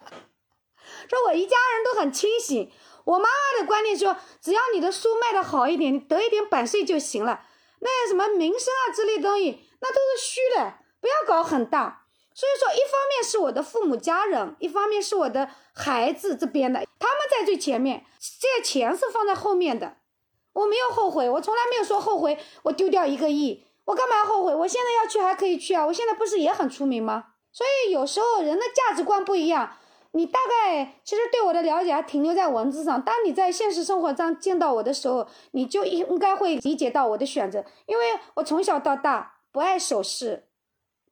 说我一家人都很清醒，我妈妈的观念说，只要你的书卖的好一点，你得一点版税就行了。那什么名声啊之类东西，那都是虚的，不要搞很大。所以说，一方面是我的父母家人，一方面是我的孩子这边的，他们在最前面，这些钱是放在后面的。我没有后悔，我从来没有说后悔，我丢掉一个亿，我干嘛要后悔？我现在要去还可以去啊，我现在不是也很出名吗？所以有时候人的价值观不一样。你大概其实对我的了解还停留在文字上，当你在现实生活中见到我的时候，你就应该会理解到我的选择。因为我从小到大不爱首饰，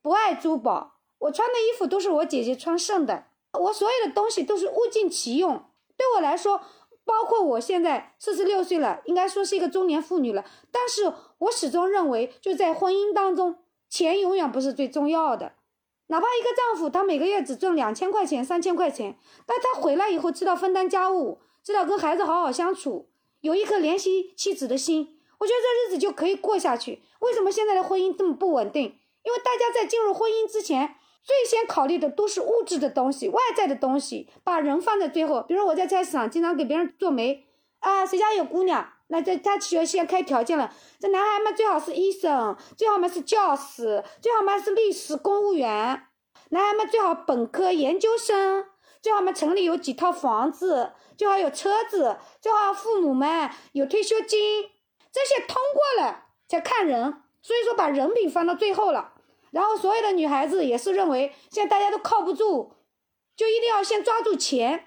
不爱珠宝，我穿的衣服都是我姐姐穿剩的，我所有的东西都是物尽其用。对我来说，包括我现在四十六岁了，应该说是一个中年妇女了，但是我始终认为，就在婚姻当中，钱永远不是最重要的。哪怕一个丈夫，他每个月只挣两千块钱、三千块钱，但他回来以后知道分担家务，知道跟孩子好好相处，有一颗怜惜妻子的心，我觉得这日子就可以过下去。为什么现在的婚姻这么不稳定？因为大家在进入婚姻之前，最先考虑的都是物质的东西、外在的东西，把人放在最后。比如我在菜市场经常给别人做媒，啊，谁家有姑娘，那这他需要先开条件了，这男孩嘛最好是医生，最好嘛是教师，最好嘛是律师、公务员。男孩们最好本科、研究生，最好嘛城里有几套房子，最好有车子，最好父母们有退休金，这些通过了才看人。所以说把人品放到最后了。然后所有的女孩子也是认为现在大家都靠不住，就一定要先抓住钱，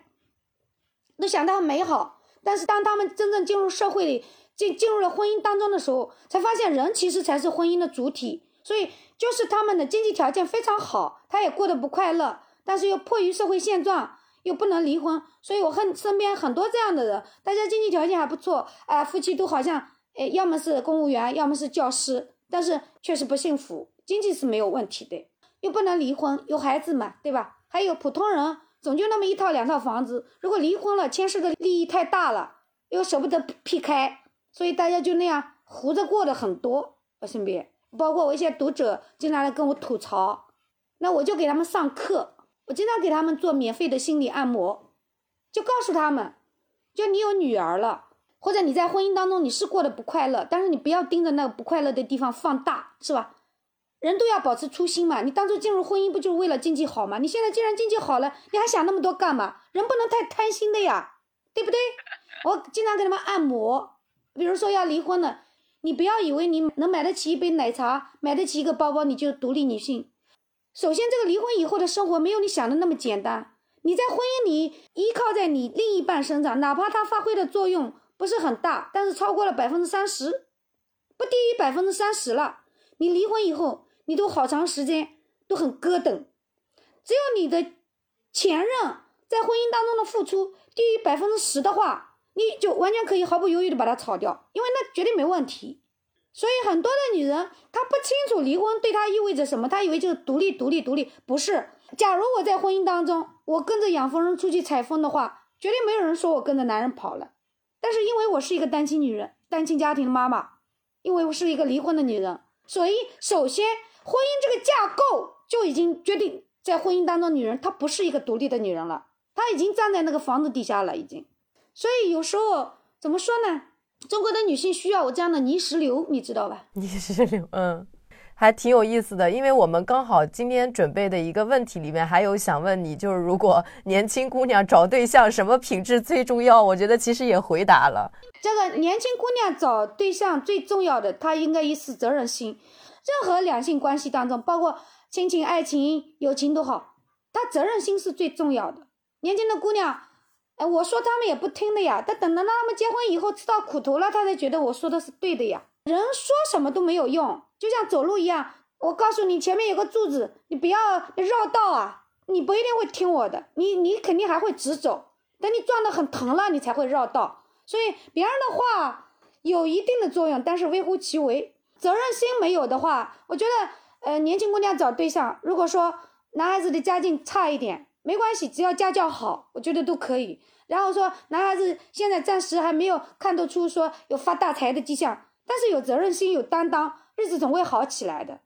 都想得很美好。但是当他们真正进入社会里，进进入了婚姻当中的时候，才发现人其实才是婚姻的主体。所以就是他们的经济条件非常好，他也过得不快乐，但是又迫于社会现状，又不能离婚。所以我恨身边很多这样的人，大家经济条件还不错，哎，夫妻都好像，哎，要么是公务员，要么是教师，但是确实不幸福，经济是没有问题的，又不能离婚，有孩子嘛，对吧？还有普通人，总就那么一套两套房子，如果离婚了，牵涉的利益太大了，又舍不得劈开，所以大家就那样胡着过的很多，我身边。包括我一些读者经常来跟我吐槽，那我就给他们上课，我经常给他们做免费的心理按摩，就告诉他们，就你有女儿了，或者你在婚姻当中你是过得不快乐，但是你不要盯着那个不快乐的地方放大，是吧？人都要保持初心嘛。你当初进入婚姻不就是为了经济好吗？你现在既然经济好了，你还想那么多干嘛？人不能太贪心的呀，对不对？我经常给他们按摩，比如说要离婚了。你不要以为你能买得起一杯奶茶，买得起一个包包，你就独立女性。首先，这个离婚以后的生活没有你想的那么简单。你在婚姻里依靠在你另一半身上，哪怕他发挥的作用不是很大，但是超过了百分之三十，不低于百分之三十了。你离婚以后，你都好长时间都很咯噔。只有你的前任在婚姻当中的付出低于百分之十的话。你就完全可以毫不犹豫的把它炒掉，因为那绝对没问题。所以很多的女人她不清楚离婚对她意味着什么，她以为就是独立、独立、独立。不是，假如我在婚姻当中，我跟着养蜂人出去采蜂的话，绝对没有人说我跟着男人跑了。但是因为我是一个单亲女人，单亲家庭的妈妈，因为我是一个离婚的女人，所以首先婚姻这个架构就已经决定，在婚姻当中，女人她不是一个独立的女人了，她已经站在那个房子底下了，已经。所以有时候怎么说呢？中国的女性需要我这样的泥石流，你知道吧？泥石流，嗯。还挺有意思的，因为我们刚好今天准备的一个问题里面还有想问你，就是如果年轻姑娘找对象，什么品质最重要？我觉得其实也回答了。这个年轻姑娘找对象最重要的，她应该一是责任心。任何两性关系当中，包括亲情、爱情、友情都好，他责任心是最重要的。年轻的姑娘，哎，我说他们也不听的呀。但等到他们结婚以后吃到苦头了，他才觉得我说的是对的呀。人说什么都没有用。就像走路一样，我告诉你，前面有个柱子，你不要绕道啊！你不一定会听我的，你你肯定还会直走。等你撞得很疼了，你才会绕道。所以别人的话有一定的作用，但是微乎其微。责任心没有的话，我觉得，呃，年轻姑娘找对象，如果说男孩子的家境差一点，没关系，只要家教好，我觉得都可以。然后说男孩子现在暂时还没有看得出说有发大财的迹象，但是有责任心，有担当。日子总会好起来的。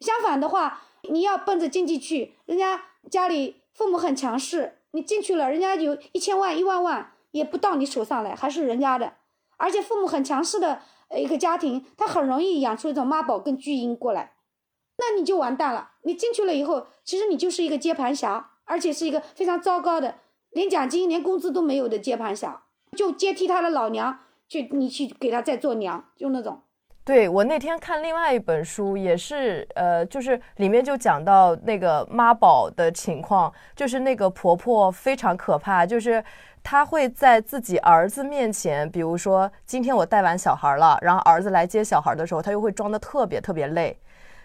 相反的话，你要奔着经济去，人家家里父母很强势，你进去了，人家有一千万、一万万也不到你手上来，还是人家的。而且父母很强势的一个家庭，他很容易养出一种妈宝跟巨婴过来，那你就完蛋了。你进去了以后，其实你就是一个接盘侠，而且是一个非常糟糕的，连奖金、连工资都没有的接盘侠，就接替他的老娘去，你去给他再做娘，就那种。对我那天看另外一本书，也是呃，就是里面就讲到那个妈宝的情况，就是那个婆婆非常可怕，就是她会在自己儿子面前，比如说今天我带完小孩了，然后儿子来接小孩的时候，他又会装的特别特别累，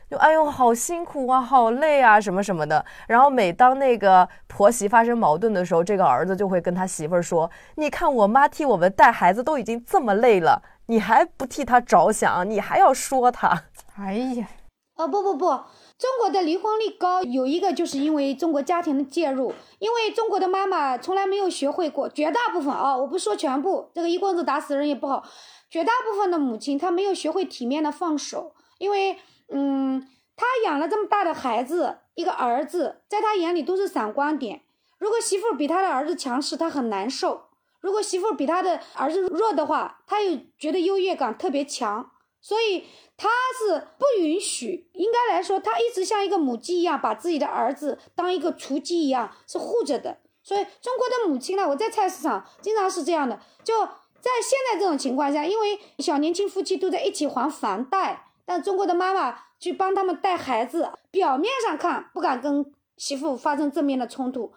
就哎呦好辛苦啊，好累啊什么什么的。然后每当那个婆媳发生矛盾的时候，这个儿子就会跟他媳妇儿说：“你看我妈替我们带孩子都已经这么累了。”你还不替他着想，你还要说他？哎呀，哦不不不，中国的离婚率高，有一个就是因为中国家庭的介入，因为中国的妈妈从来没有学会过，绝大部分啊，我不说全部，这个一棍子打死人也不好，绝大部分的母亲她没有学会体面的放手，因为嗯，她养了这么大的孩子，一个儿子，在她眼里都是闪光点，如果媳妇比她的儿子强势，她很难受。如果媳妇比她的儿子弱的话，她又觉得优越感特别强，所以他是不允许。应该来说，他一直像一个母鸡一样，把自己的儿子当一个雏鸡一样是护着的。所以中国的母亲呢，我在菜市场经常是这样的。就在现在这种情况下，因为小年轻夫妻都在一起还房贷，但中国的妈妈去帮他们带孩子，表面上看不敢跟媳妇发生正面的冲突，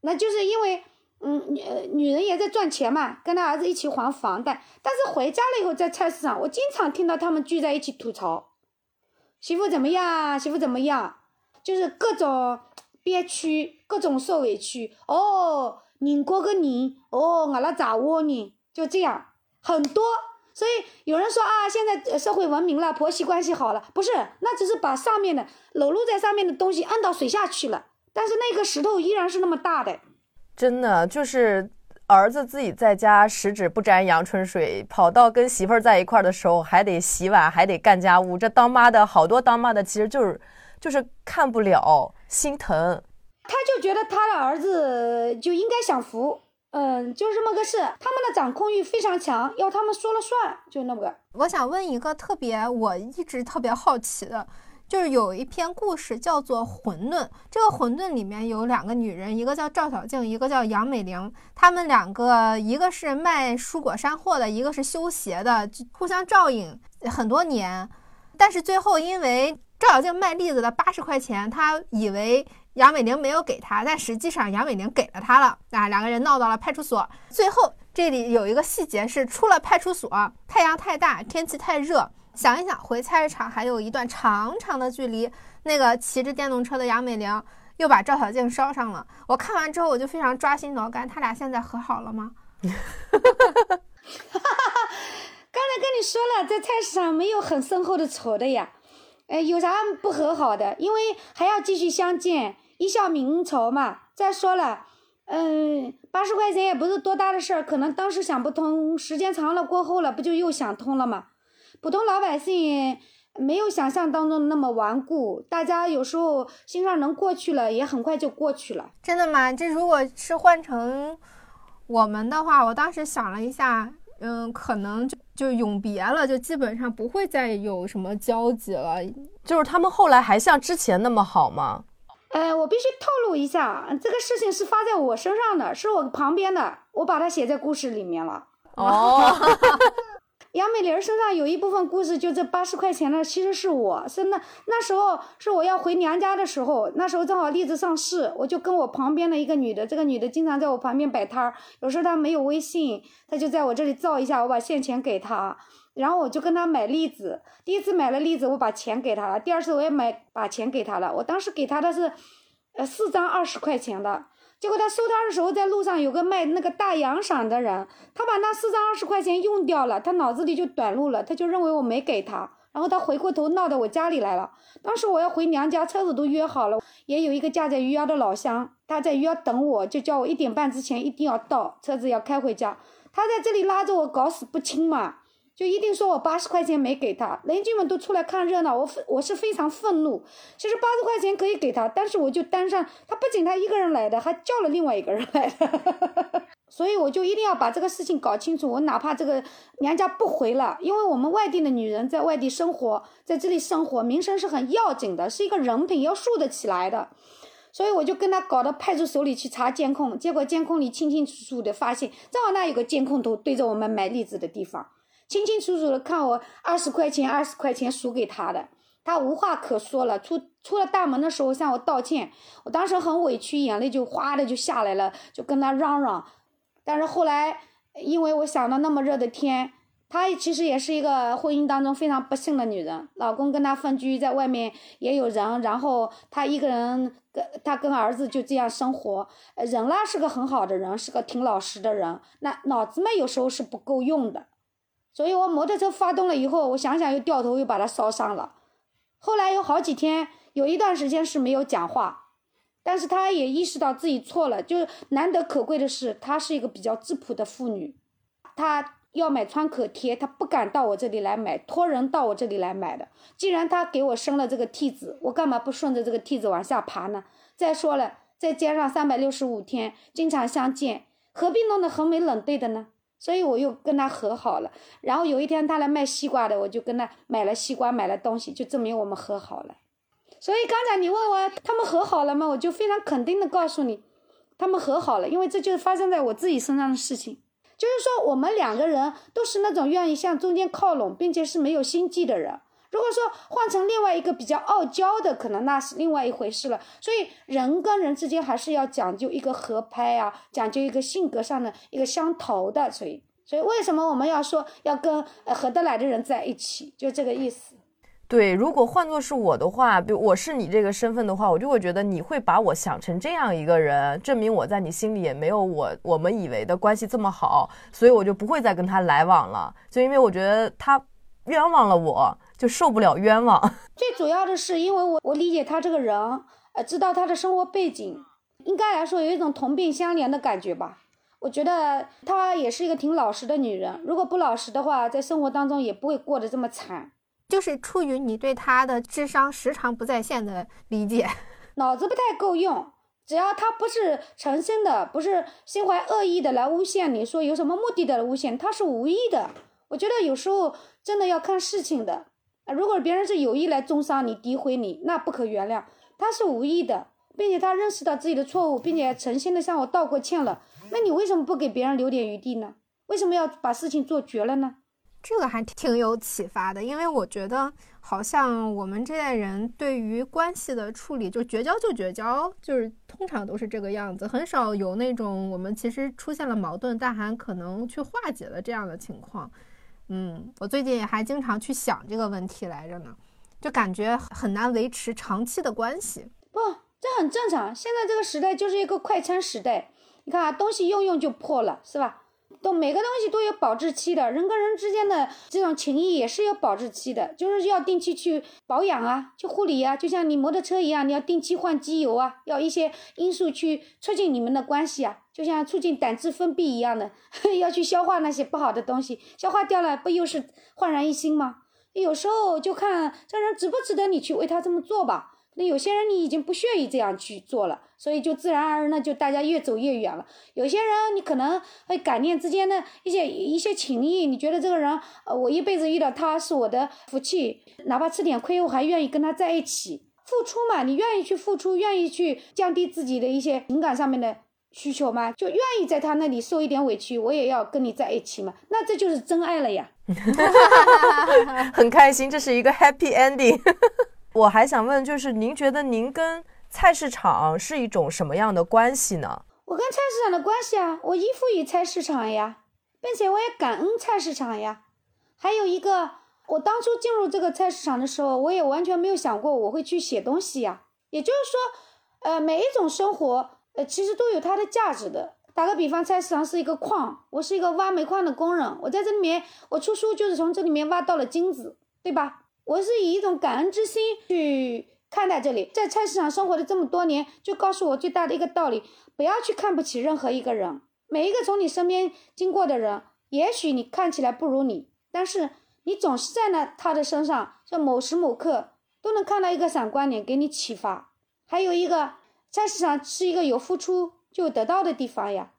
那就是因为。嗯，女女人也在赚钱嘛，跟他儿子一起还房贷。但是回家了以后，在菜市场，我经常听到他们聚在一起吐槽，媳妇怎么样，媳妇怎么样，就是各种憋屈，各种受委屈。哦，拧过个拧，哦，我拉咋窝拧？就这样，很多。所以有人说啊，现在社会文明了，婆媳关系好了，不是，那只是把上面的裸露在上面的东西按到水下去了，但是那个石头依然是那么大的。真的就是儿子自己在家十指不沾阳春水，跑到跟媳妇儿在一块儿的时候还得洗碗，还得干家务。这当妈的好多当妈的其实就是就是看不了，心疼。他就觉得他的儿子就应该享福，嗯，就是这么个事。他们的掌控欲非常强，要他们说了算，就那么个。我想问一个特别我一直特别好奇的。就是有一篇故事叫做《混沌》，这个混沌里面有两个女人，一个叫赵小静，一个叫杨美玲。她们两个，一个是卖蔬果山货的，一个是修鞋的，互相照应很多年。但是最后，因为赵小静卖栗子的八十块钱，她以为杨美玲没有给她，但实际上杨美玲给了她了。啊，两个人闹到了派出所。最后这里有一个细节是，出了派出所，太阳太大，天气太热。想一想，回菜市场还有一段长长的距离。那个骑着电动车的杨美玲又把赵小静捎上了。我看完之后，我就非常抓心挠肝。他俩现在和好了吗？*laughs* 刚才跟你说了，在菜市场没有很深厚的仇的呀。哎，有啥不和好的？因为还要继续相见，一笑泯恩仇嘛。再说了，嗯，八十块钱也不是多大的事儿，可能当时想不通，时间长了过后了，不就又想通了吗？普通老百姓没有想象当中那么顽固，大家有时候心上能过去了，也很快就过去了。真的吗？这如果是换成我们的话，我当时想了一下，嗯，可能就就永别了，就基本上不会再有什么交集了。就是他们后来还像之前那么好吗？哎，我必须透露一下，这个事情是发在我身上的，是我旁边的，我把它写在故事里面了。*laughs* 哦，*laughs* 杨美玲身上有一部分故事，就这八十块钱呢，其实是我是那那时候是我要回娘家的时候，那时候正好栗子上市，我就跟我旁边的一个女的，这个女的经常在我旁边摆摊儿，有时候她没有微信，她就在我这里照一下，我把现钱给她，然后我就跟她买栗子，第一次买了栗子，我把钱给她了，第二次我也买把钱给她了，我当时给她的是，呃四张二十块钱的。结果他收摊的时候，在路上有个卖那个大洋伞的人，他把那四张二十块钱用掉了，他脑子里就短路了，他就认为我没给他，然后他回过头闹到我家里来了。当时我要回娘家，车子都约好了，也有一个家在余姚的老乡，他在余姚等我，就叫我一点半之前一定要到，车子要开回家。他在这里拉着我搞死不清嘛。就一定说我八十块钱没给他，邻居们都出来看热闹，我我是非常愤怒。其实八十块钱可以给他，但是我就担上他不仅他一个人来的，还叫了另外一个人来的，*laughs* 所以我就一定要把这个事情搞清楚。我哪怕这个娘家不回了，因为我们外地的女人在外地生活，在这里生活，名声是很要紧的，是一个人品要竖得起来的。所以我就跟他搞到派出所里去查监控，结果监控里清清楚楚的发现，正好那有个监控头对着我们买栗子的地方。清清楚楚的看我二十块钱，二十块钱输给他的，他无话可说了。出出了大门的时候向我道歉，我当时很委屈，眼泪就哗的就下来了，就跟他嚷嚷。但是后来，因为我想到那么热的天，她其实也是一个婚姻当中非常不幸的女人，老公跟她分居，在外面也有人，然后她一个人跟她跟儿子就这样生活。人啦是个很好的人，是个挺老实的人，那脑子嘛有时候是不够用的。所以我摩托车发动了以后，我想想又掉头又把它烧伤了。后来有好几天，有一段时间是没有讲话，但是她也意识到自己错了。就难得可贵的是，她是一个比较质朴的妇女，她要买创可贴，她不敢到我这里来买，托人到我这里来买的。既然她给我生了这个屉子，我干嘛不顺着这个屉子往下爬呢？再说了，在街上三百六十五天经常相见，何必弄得横眉冷对的呢？所以我又跟他和好了，然后有一天他来卖西瓜的，我就跟他买了西瓜，买了东西，就证明我们和好了。所以刚才你问我他们和好了吗？我就非常肯定的告诉你，他们和好了，因为这就是发生在我自己身上的事情。就是说我们两个人都是那种愿意向中间靠拢，并且是没有心计的人。如果说换成另外一个比较傲娇的，可能那是另外一回事了。所以人跟人之间还是要讲究一个合拍啊，讲究一个性格上的一个相投的。所以，所以为什么我们要说要跟合得来的人在一起，就这个意思。对，如果换作是我的话，比如我是你这个身份的话，我就会觉得你会把我想成这样一个人，证明我在你心里也没有我我们以为的关系这么好，所以我就不会再跟他来往了。就因为我觉得他冤枉了我。就受不了冤枉。*laughs* 最主要的是，因为我我理解他这个人，呃，知道他的生活背景，应该来说有一种同病相怜的感觉吧。我觉得她也是一个挺老实的女人，如果不老实的话，在生活当中也不会过得这么惨。就是出于你对她的智商时常不在线的理解，*laughs* 脑子不太够用。只要他不是诚心的，不是心怀恶意的来诬陷你，说有什么目的的诬陷，他是无意的。我觉得有时候真的要看事情的。啊，如果别人是有意来中伤你、诋毁你，那不可原谅。他是无意的，并且他认识到自己的错误，并且诚心的向我道过歉了。那你为什么不给别人留点余地呢？为什么要把事情做绝了呢？这个还挺有启发的，因为我觉得好像我们这代人对于关系的处理，就绝交就绝交，就是通常都是这个样子，很少有那种我们其实出现了矛盾，但还可能去化解的这样的情况。嗯，我最近还经常去想这个问题来着呢，就感觉很难维持长期的关系。不，这很正常。现在这个时代就是一个快餐时代，你看啊，东西用用就破了，是吧？都每个东西都有保质期的，人跟人之间的这种情谊也是有保质期的，就是要定期去保养啊，去护理啊，就像你摩托车一样，你要定期换机油啊，要一些因素去促进你们的关系啊。就像促进胆汁分泌一样的，*laughs* 要去消化那些不好的东西，消化掉了，不又是焕然一新吗？有时候就看这人值不值得你去为他这么做吧。那有些人你已经不屑于这样去做了，所以就自然而然的就大家越走越远了。有些人你可能会感念之间的一些一些情谊，你觉得这个人，呃，我一辈子遇到他是我的福气，哪怕吃点亏，我还愿意跟他在一起。付出嘛，你愿意去付出，愿意去降低自己的一些情感上面的需求吗？就愿意在他那里受一点委屈，我也要跟你在一起嘛？那这就是真爱了呀！很开心，这是一个 happy ending。*laughs* 我还想问，就是您觉得您跟菜市场是一种什么样的关系呢？我跟菜市场的关系啊，我依附于菜市场呀，并且我也感恩菜市场呀。还有一个，我当初进入这个菜市场的时候，我也完全没有想过我会去写东西呀。也就是说，呃，每一种生活，呃，其实都有它的价值的。打个比方，菜市场是一个矿，我是一个挖煤矿的工人，我在这里面，我出书就是从这里面挖到了金子，对吧？我是以一种感恩之心去看待这里，在菜市场生活的这么多年，就告诉我最大的一个道理：不要去看不起任何一个人。每一个从你身边经过的人，也许你看起来不如你，但是你总是在那他的身上，在某时某刻都能看到一个闪光点，给你启发。还有一个，菜市场是一个有付出就有得到的地方呀，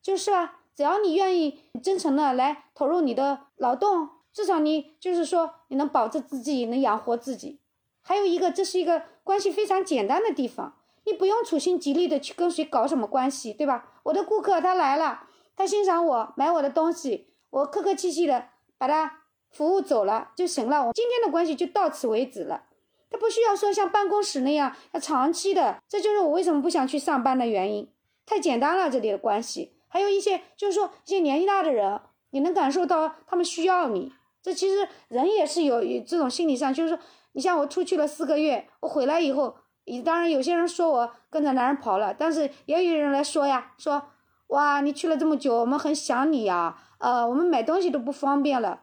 就是啊，只要你愿意真诚的来投入你的劳动。至少你就是说，你能保着自己，能养活自己。还有一个，这是一个关系非常简单的地方，你不用处心积虑的去跟谁搞什么关系，对吧？我的顾客他来了，他欣赏我，买我的东西，我客客气气的把他服务走了就行了。我今天的关系就到此为止了。他不需要说像办公室那样要长期的，这就是我为什么不想去上班的原因。太简单了，这里的关系。还有一些就是说一些年纪大的人，你能感受到他们需要你。这其实人也是有这种心理上，就是说，你像我出去了四个月，我回来以后，当然有些人说我跟着男人跑了，但是也有人来说呀，说哇，你去了这么久，我们很想你呀，呃，我们买东西都不方便了，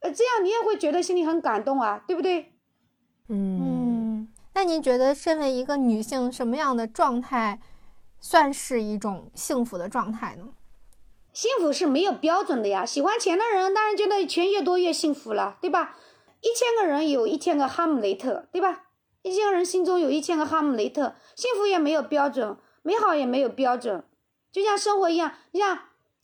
呃，这样你也会觉得心里很感动啊，对不对？嗯，那您觉得身为一个女性，什么样的状态算是一种幸福的状态呢？幸福是没有标准的呀，喜欢钱的人当然觉得钱越多越幸福了，对吧？一千个人有一千个哈姆雷特，对吧？一千个人心中有一千个哈姆雷特，幸福也没有标准，美好也没有标准，就像生活一样。你像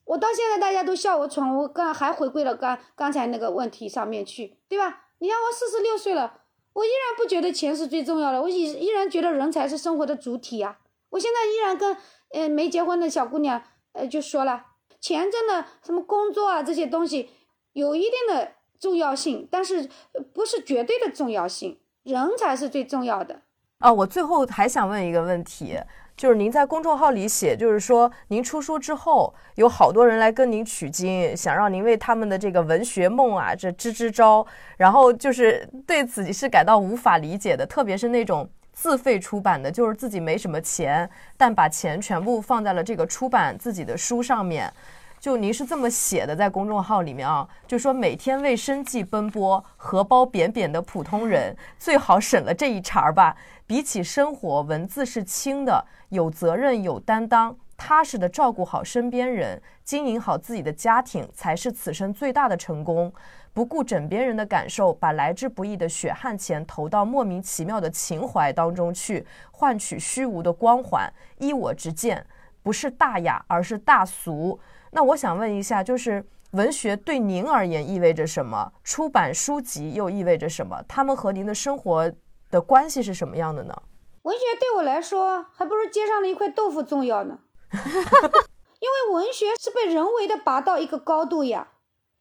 我到现在大家都笑我蠢，我刚还回归了刚刚才那个问题上面去，对吧？你像我四十六岁了，我依然不觉得钱是最重要的，我依依然觉得人才是生活的主体呀。我现在依然跟嗯没结婚的小姑娘呃就说了。钱真的什么工作啊这些东西有一定的重要性，但是不是绝对的重要性，人才是最重要的。哦，我最后还想问一个问题，就是您在公众号里写，就是说您出书之后，有好多人来跟您取经，想让您为他们的这个文学梦啊这支支招，然后就是对此是感到无法理解的，特别是那种。自费出版的，就是自己没什么钱，但把钱全部放在了这个出版自己的书上面。就您是这么写的，在公众号里面啊，就说每天为生计奔波、荷包扁扁的普通人，最好省了这一茬儿吧。比起生活，文字是轻的，有责任、有担当，踏实的照顾好身边人，经营好自己的家庭，才是此生最大的成功。不顾枕边人的感受，把来之不易的血汗钱投到莫名其妙的情怀当中去，换取虚无的光环。依我之见，不是大雅，而是大俗。那我想问一下，就是文学对您而言意味着什么？出版书籍又意味着什么？他们和您的生活的关系是什么样的呢？文学对我来说，还不如街上的一块豆腐重要呢。*laughs* 因为文学是被人为的拔到一个高度呀。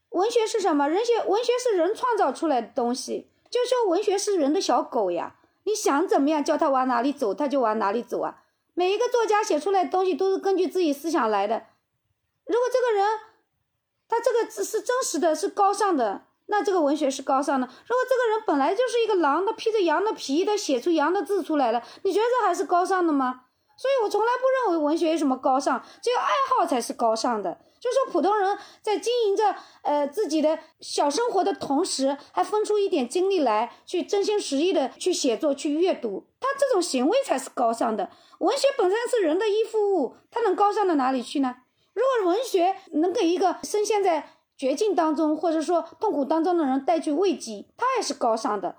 文学是什么？人学文学是人创造出来的东西，就说文学是人的小狗呀。你想怎么样叫它往哪里走，它就往哪里走啊。每一个作家写出来的东西都是根据自己思想来的。如果这个人他这个是真实的，是高尚的，那这个文学是高尚的。如果这个人本来就是一个狼，他披着羊的皮，他写出羊的字出来了，你觉得这还是高尚的吗？所以我从来不认为文学有什么高尚，只有爱好才是高尚的。就说普通人在经营着呃自己的小生活的同时，还分出一点精力来去真心实意的去写作、去阅读，他这种行为才是高尚的。文学本身是人的依附物，它能高尚到哪里去呢？如果文学能给一个深陷在绝境当中或者说痛苦当中的人带去慰藉，他也是高尚的。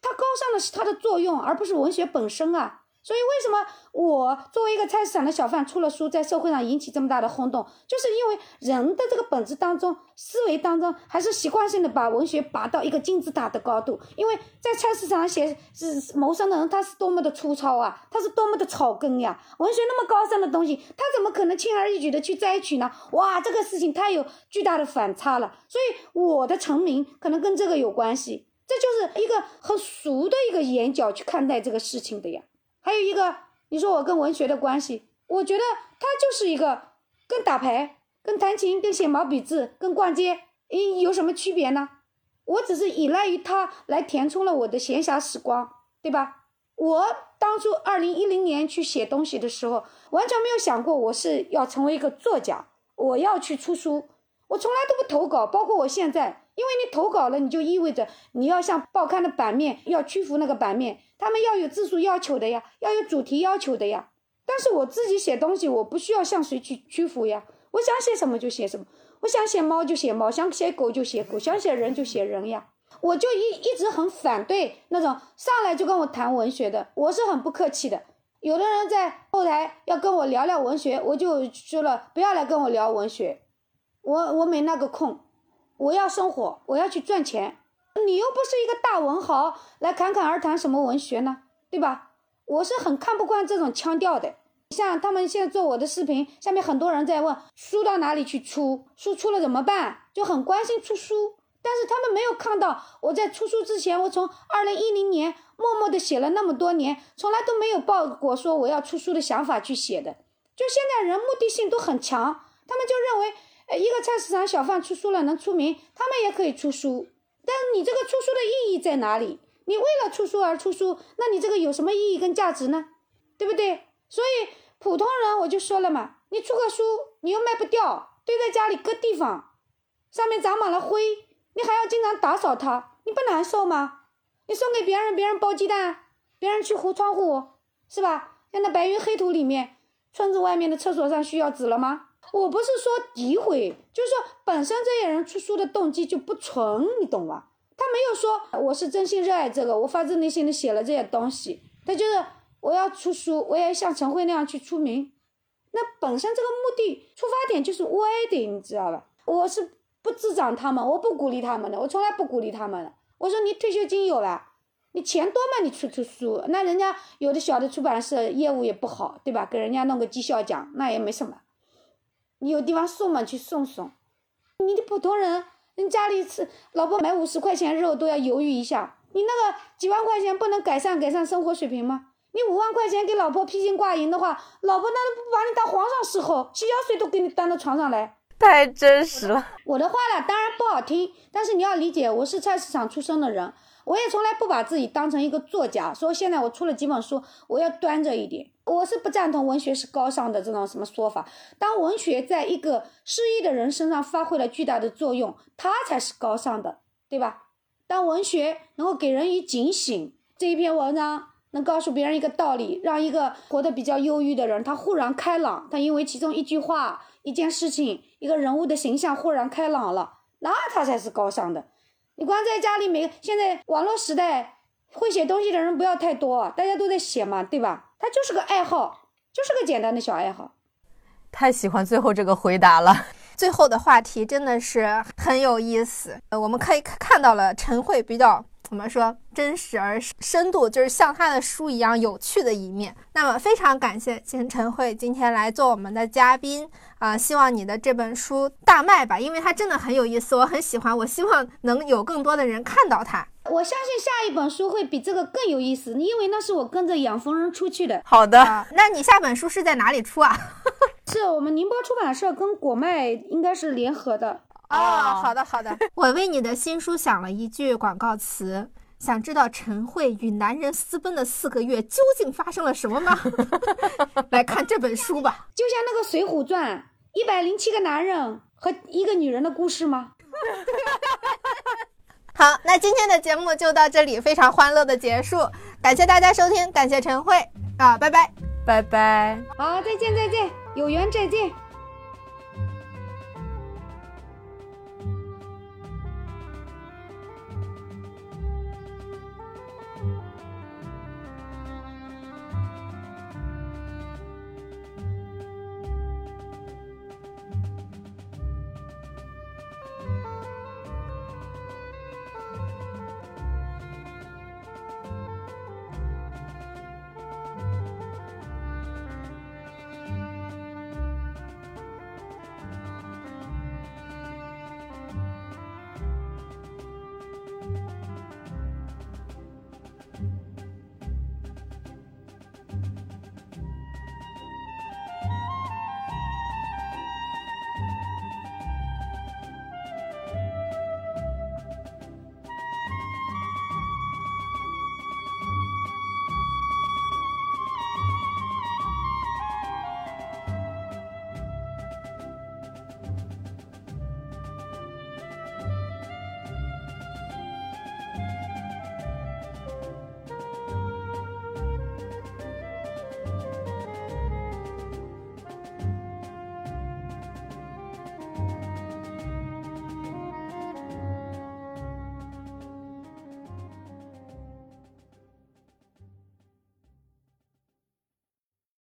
他高尚的是他的作用，而不是文学本身啊。所以，为什么我作为一个菜市场的小贩出了书，在社会上引起这么大的轰动，就是因为人的这个本质当中、思维当中，还是习惯性的把文学拔到一个金字塔的高度。因为在菜市场写是谋生的人，他是多么的粗糙啊，他是多么的草根呀！文学那么高尚的东西，他怎么可能轻而易举的去摘取呢？哇，这个事情太有巨大的反差了。所以，我的成名可能跟这个有关系。这就是一个很俗的一个眼角去看待这个事情的呀。还有一个，你说我跟文学的关系，我觉得它就是一个跟打牌、跟弹琴、跟写毛笔字、跟逛街，诶，有什么区别呢？我只是依赖于它来填充了我的闲暇时光，对吧？我当初二零一零年去写东西的时候，完全没有想过我是要成为一个作家，我要去出书，我从来都不投稿，包括我现在。因为你投稿了，你就意味着你要向报刊的版面要屈服那个版面，他们要有字数要求的呀，要有主题要求的呀。但是我自己写东西，我不需要向谁去屈服呀，我想写什么就写什么，我想写猫就写猫，想写狗就写狗，想写人就写人呀。我就一一直很反对那种上来就跟我谈文学的，我是很不客气的。有的人在后台要跟我聊聊文学，我就说了不要来跟我聊文学，我我没那个空。我要生活，我要去赚钱。你又不是一个大文豪，来侃侃而谈什么文学呢？对吧？我是很看不惯这种腔调的。像他们现在做我的视频，下面很多人在问书到哪里去出，书出了怎么办？就很关心出书，但是他们没有看到我在出书之前，我从二零一零年默默的写了那么多年，从来都没有抱过说我要出书的想法去写的。就现在人目的性都很强，他们就认为。呃一个菜市场小贩出书了能出名，他们也可以出书，但你这个出书的意义在哪里？你为了出书而出书，那你这个有什么意义跟价值呢？对不对？所以普通人我就说了嘛，你出个书你又卖不掉，堆在家里搁地方，上面长满了灰，你还要经常打扫它，你不难受吗？你送给别人，别人包鸡蛋，别人去糊窗户，是吧？像那白云黑土里面，村子外面的厕所上需要纸了吗？我不是说诋毁，就是说本身这些人出书的动机就不纯，你懂吗？他没有说我是真心热爱这个，我发自内心的写了这些东西，他就是我要出书，我也像陈慧那样去出名。那本身这个目的出发点就是歪的，你知道吧？我是不滋长他们，我不鼓励他们的，我从来不鼓励他们的。我说你退休金有了，你钱多嘛，你出出书，那人家有的小的出版社业务也不好，对吧？给人家弄个绩效奖，那也没什么。你有地方送嘛？去送送。你的普通人，人家里吃老婆买五十块钱肉都要犹豫一下。你那个几万块钱不能改善改善生活水平吗？你五万块钱给老婆披金挂银的话，老婆那都不把你当皇上伺候，洗脚水都给你端到床上来。太真实了。我的话呢，当然不好听，但是你要理解，我是菜市场出生的人。我也从来不把自己当成一个作家，所以现在我出了几本书，我要端着一点。我是不赞同文学是高尚的这种什么说法。当文学在一个失意的人身上发挥了巨大的作用，它才是高尚的，对吧？当文学能够给人以警醒，这一篇文章能告诉别人一个道理，让一个活得比较忧郁的人他豁然开朗，他因为其中一句话、一件事情、一个人物的形象豁然开朗了，那他才是高尚的。你光在家里，没现在网络时代，会写东西的人不要太多，大家都在写嘛，对吧？他就是个爱好，就是个简单的小爱好。太喜欢最后这个回答了，*laughs* 最后的话题真的是很有意思。呃，我们可以看到了陈慧比较。怎么说？真实而深度，就是像他的书一样有趣的一面。那么非常感谢金晨慧今天来做我们的嘉宾啊！希望你的这本书大卖吧，因为它真的很有意思，我很喜欢。我希望能有更多的人看到它。我相信下一本书会比这个更有意思，因为那是我跟着养蜂人出去的。好的，那你下本书是在哪里出啊？*laughs* 是我们宁波出版社跟果麦应该是联合的。哦，好的好的，*laughs* 我为你的新书想了一句广告词，想知道陈慧与男人私奔的四个月究竟发生了什么吗？*laughs* 来看这本书吧，就像那个《水浒传》，一百零七个男人和一个女人的故事吗？*laughs* 好，那今天的节目就到这里，非常欢乐的结束，感谢大家收听，感谢陈慧。啊，拜拜，拜拜，好，再见再见，有缘再见。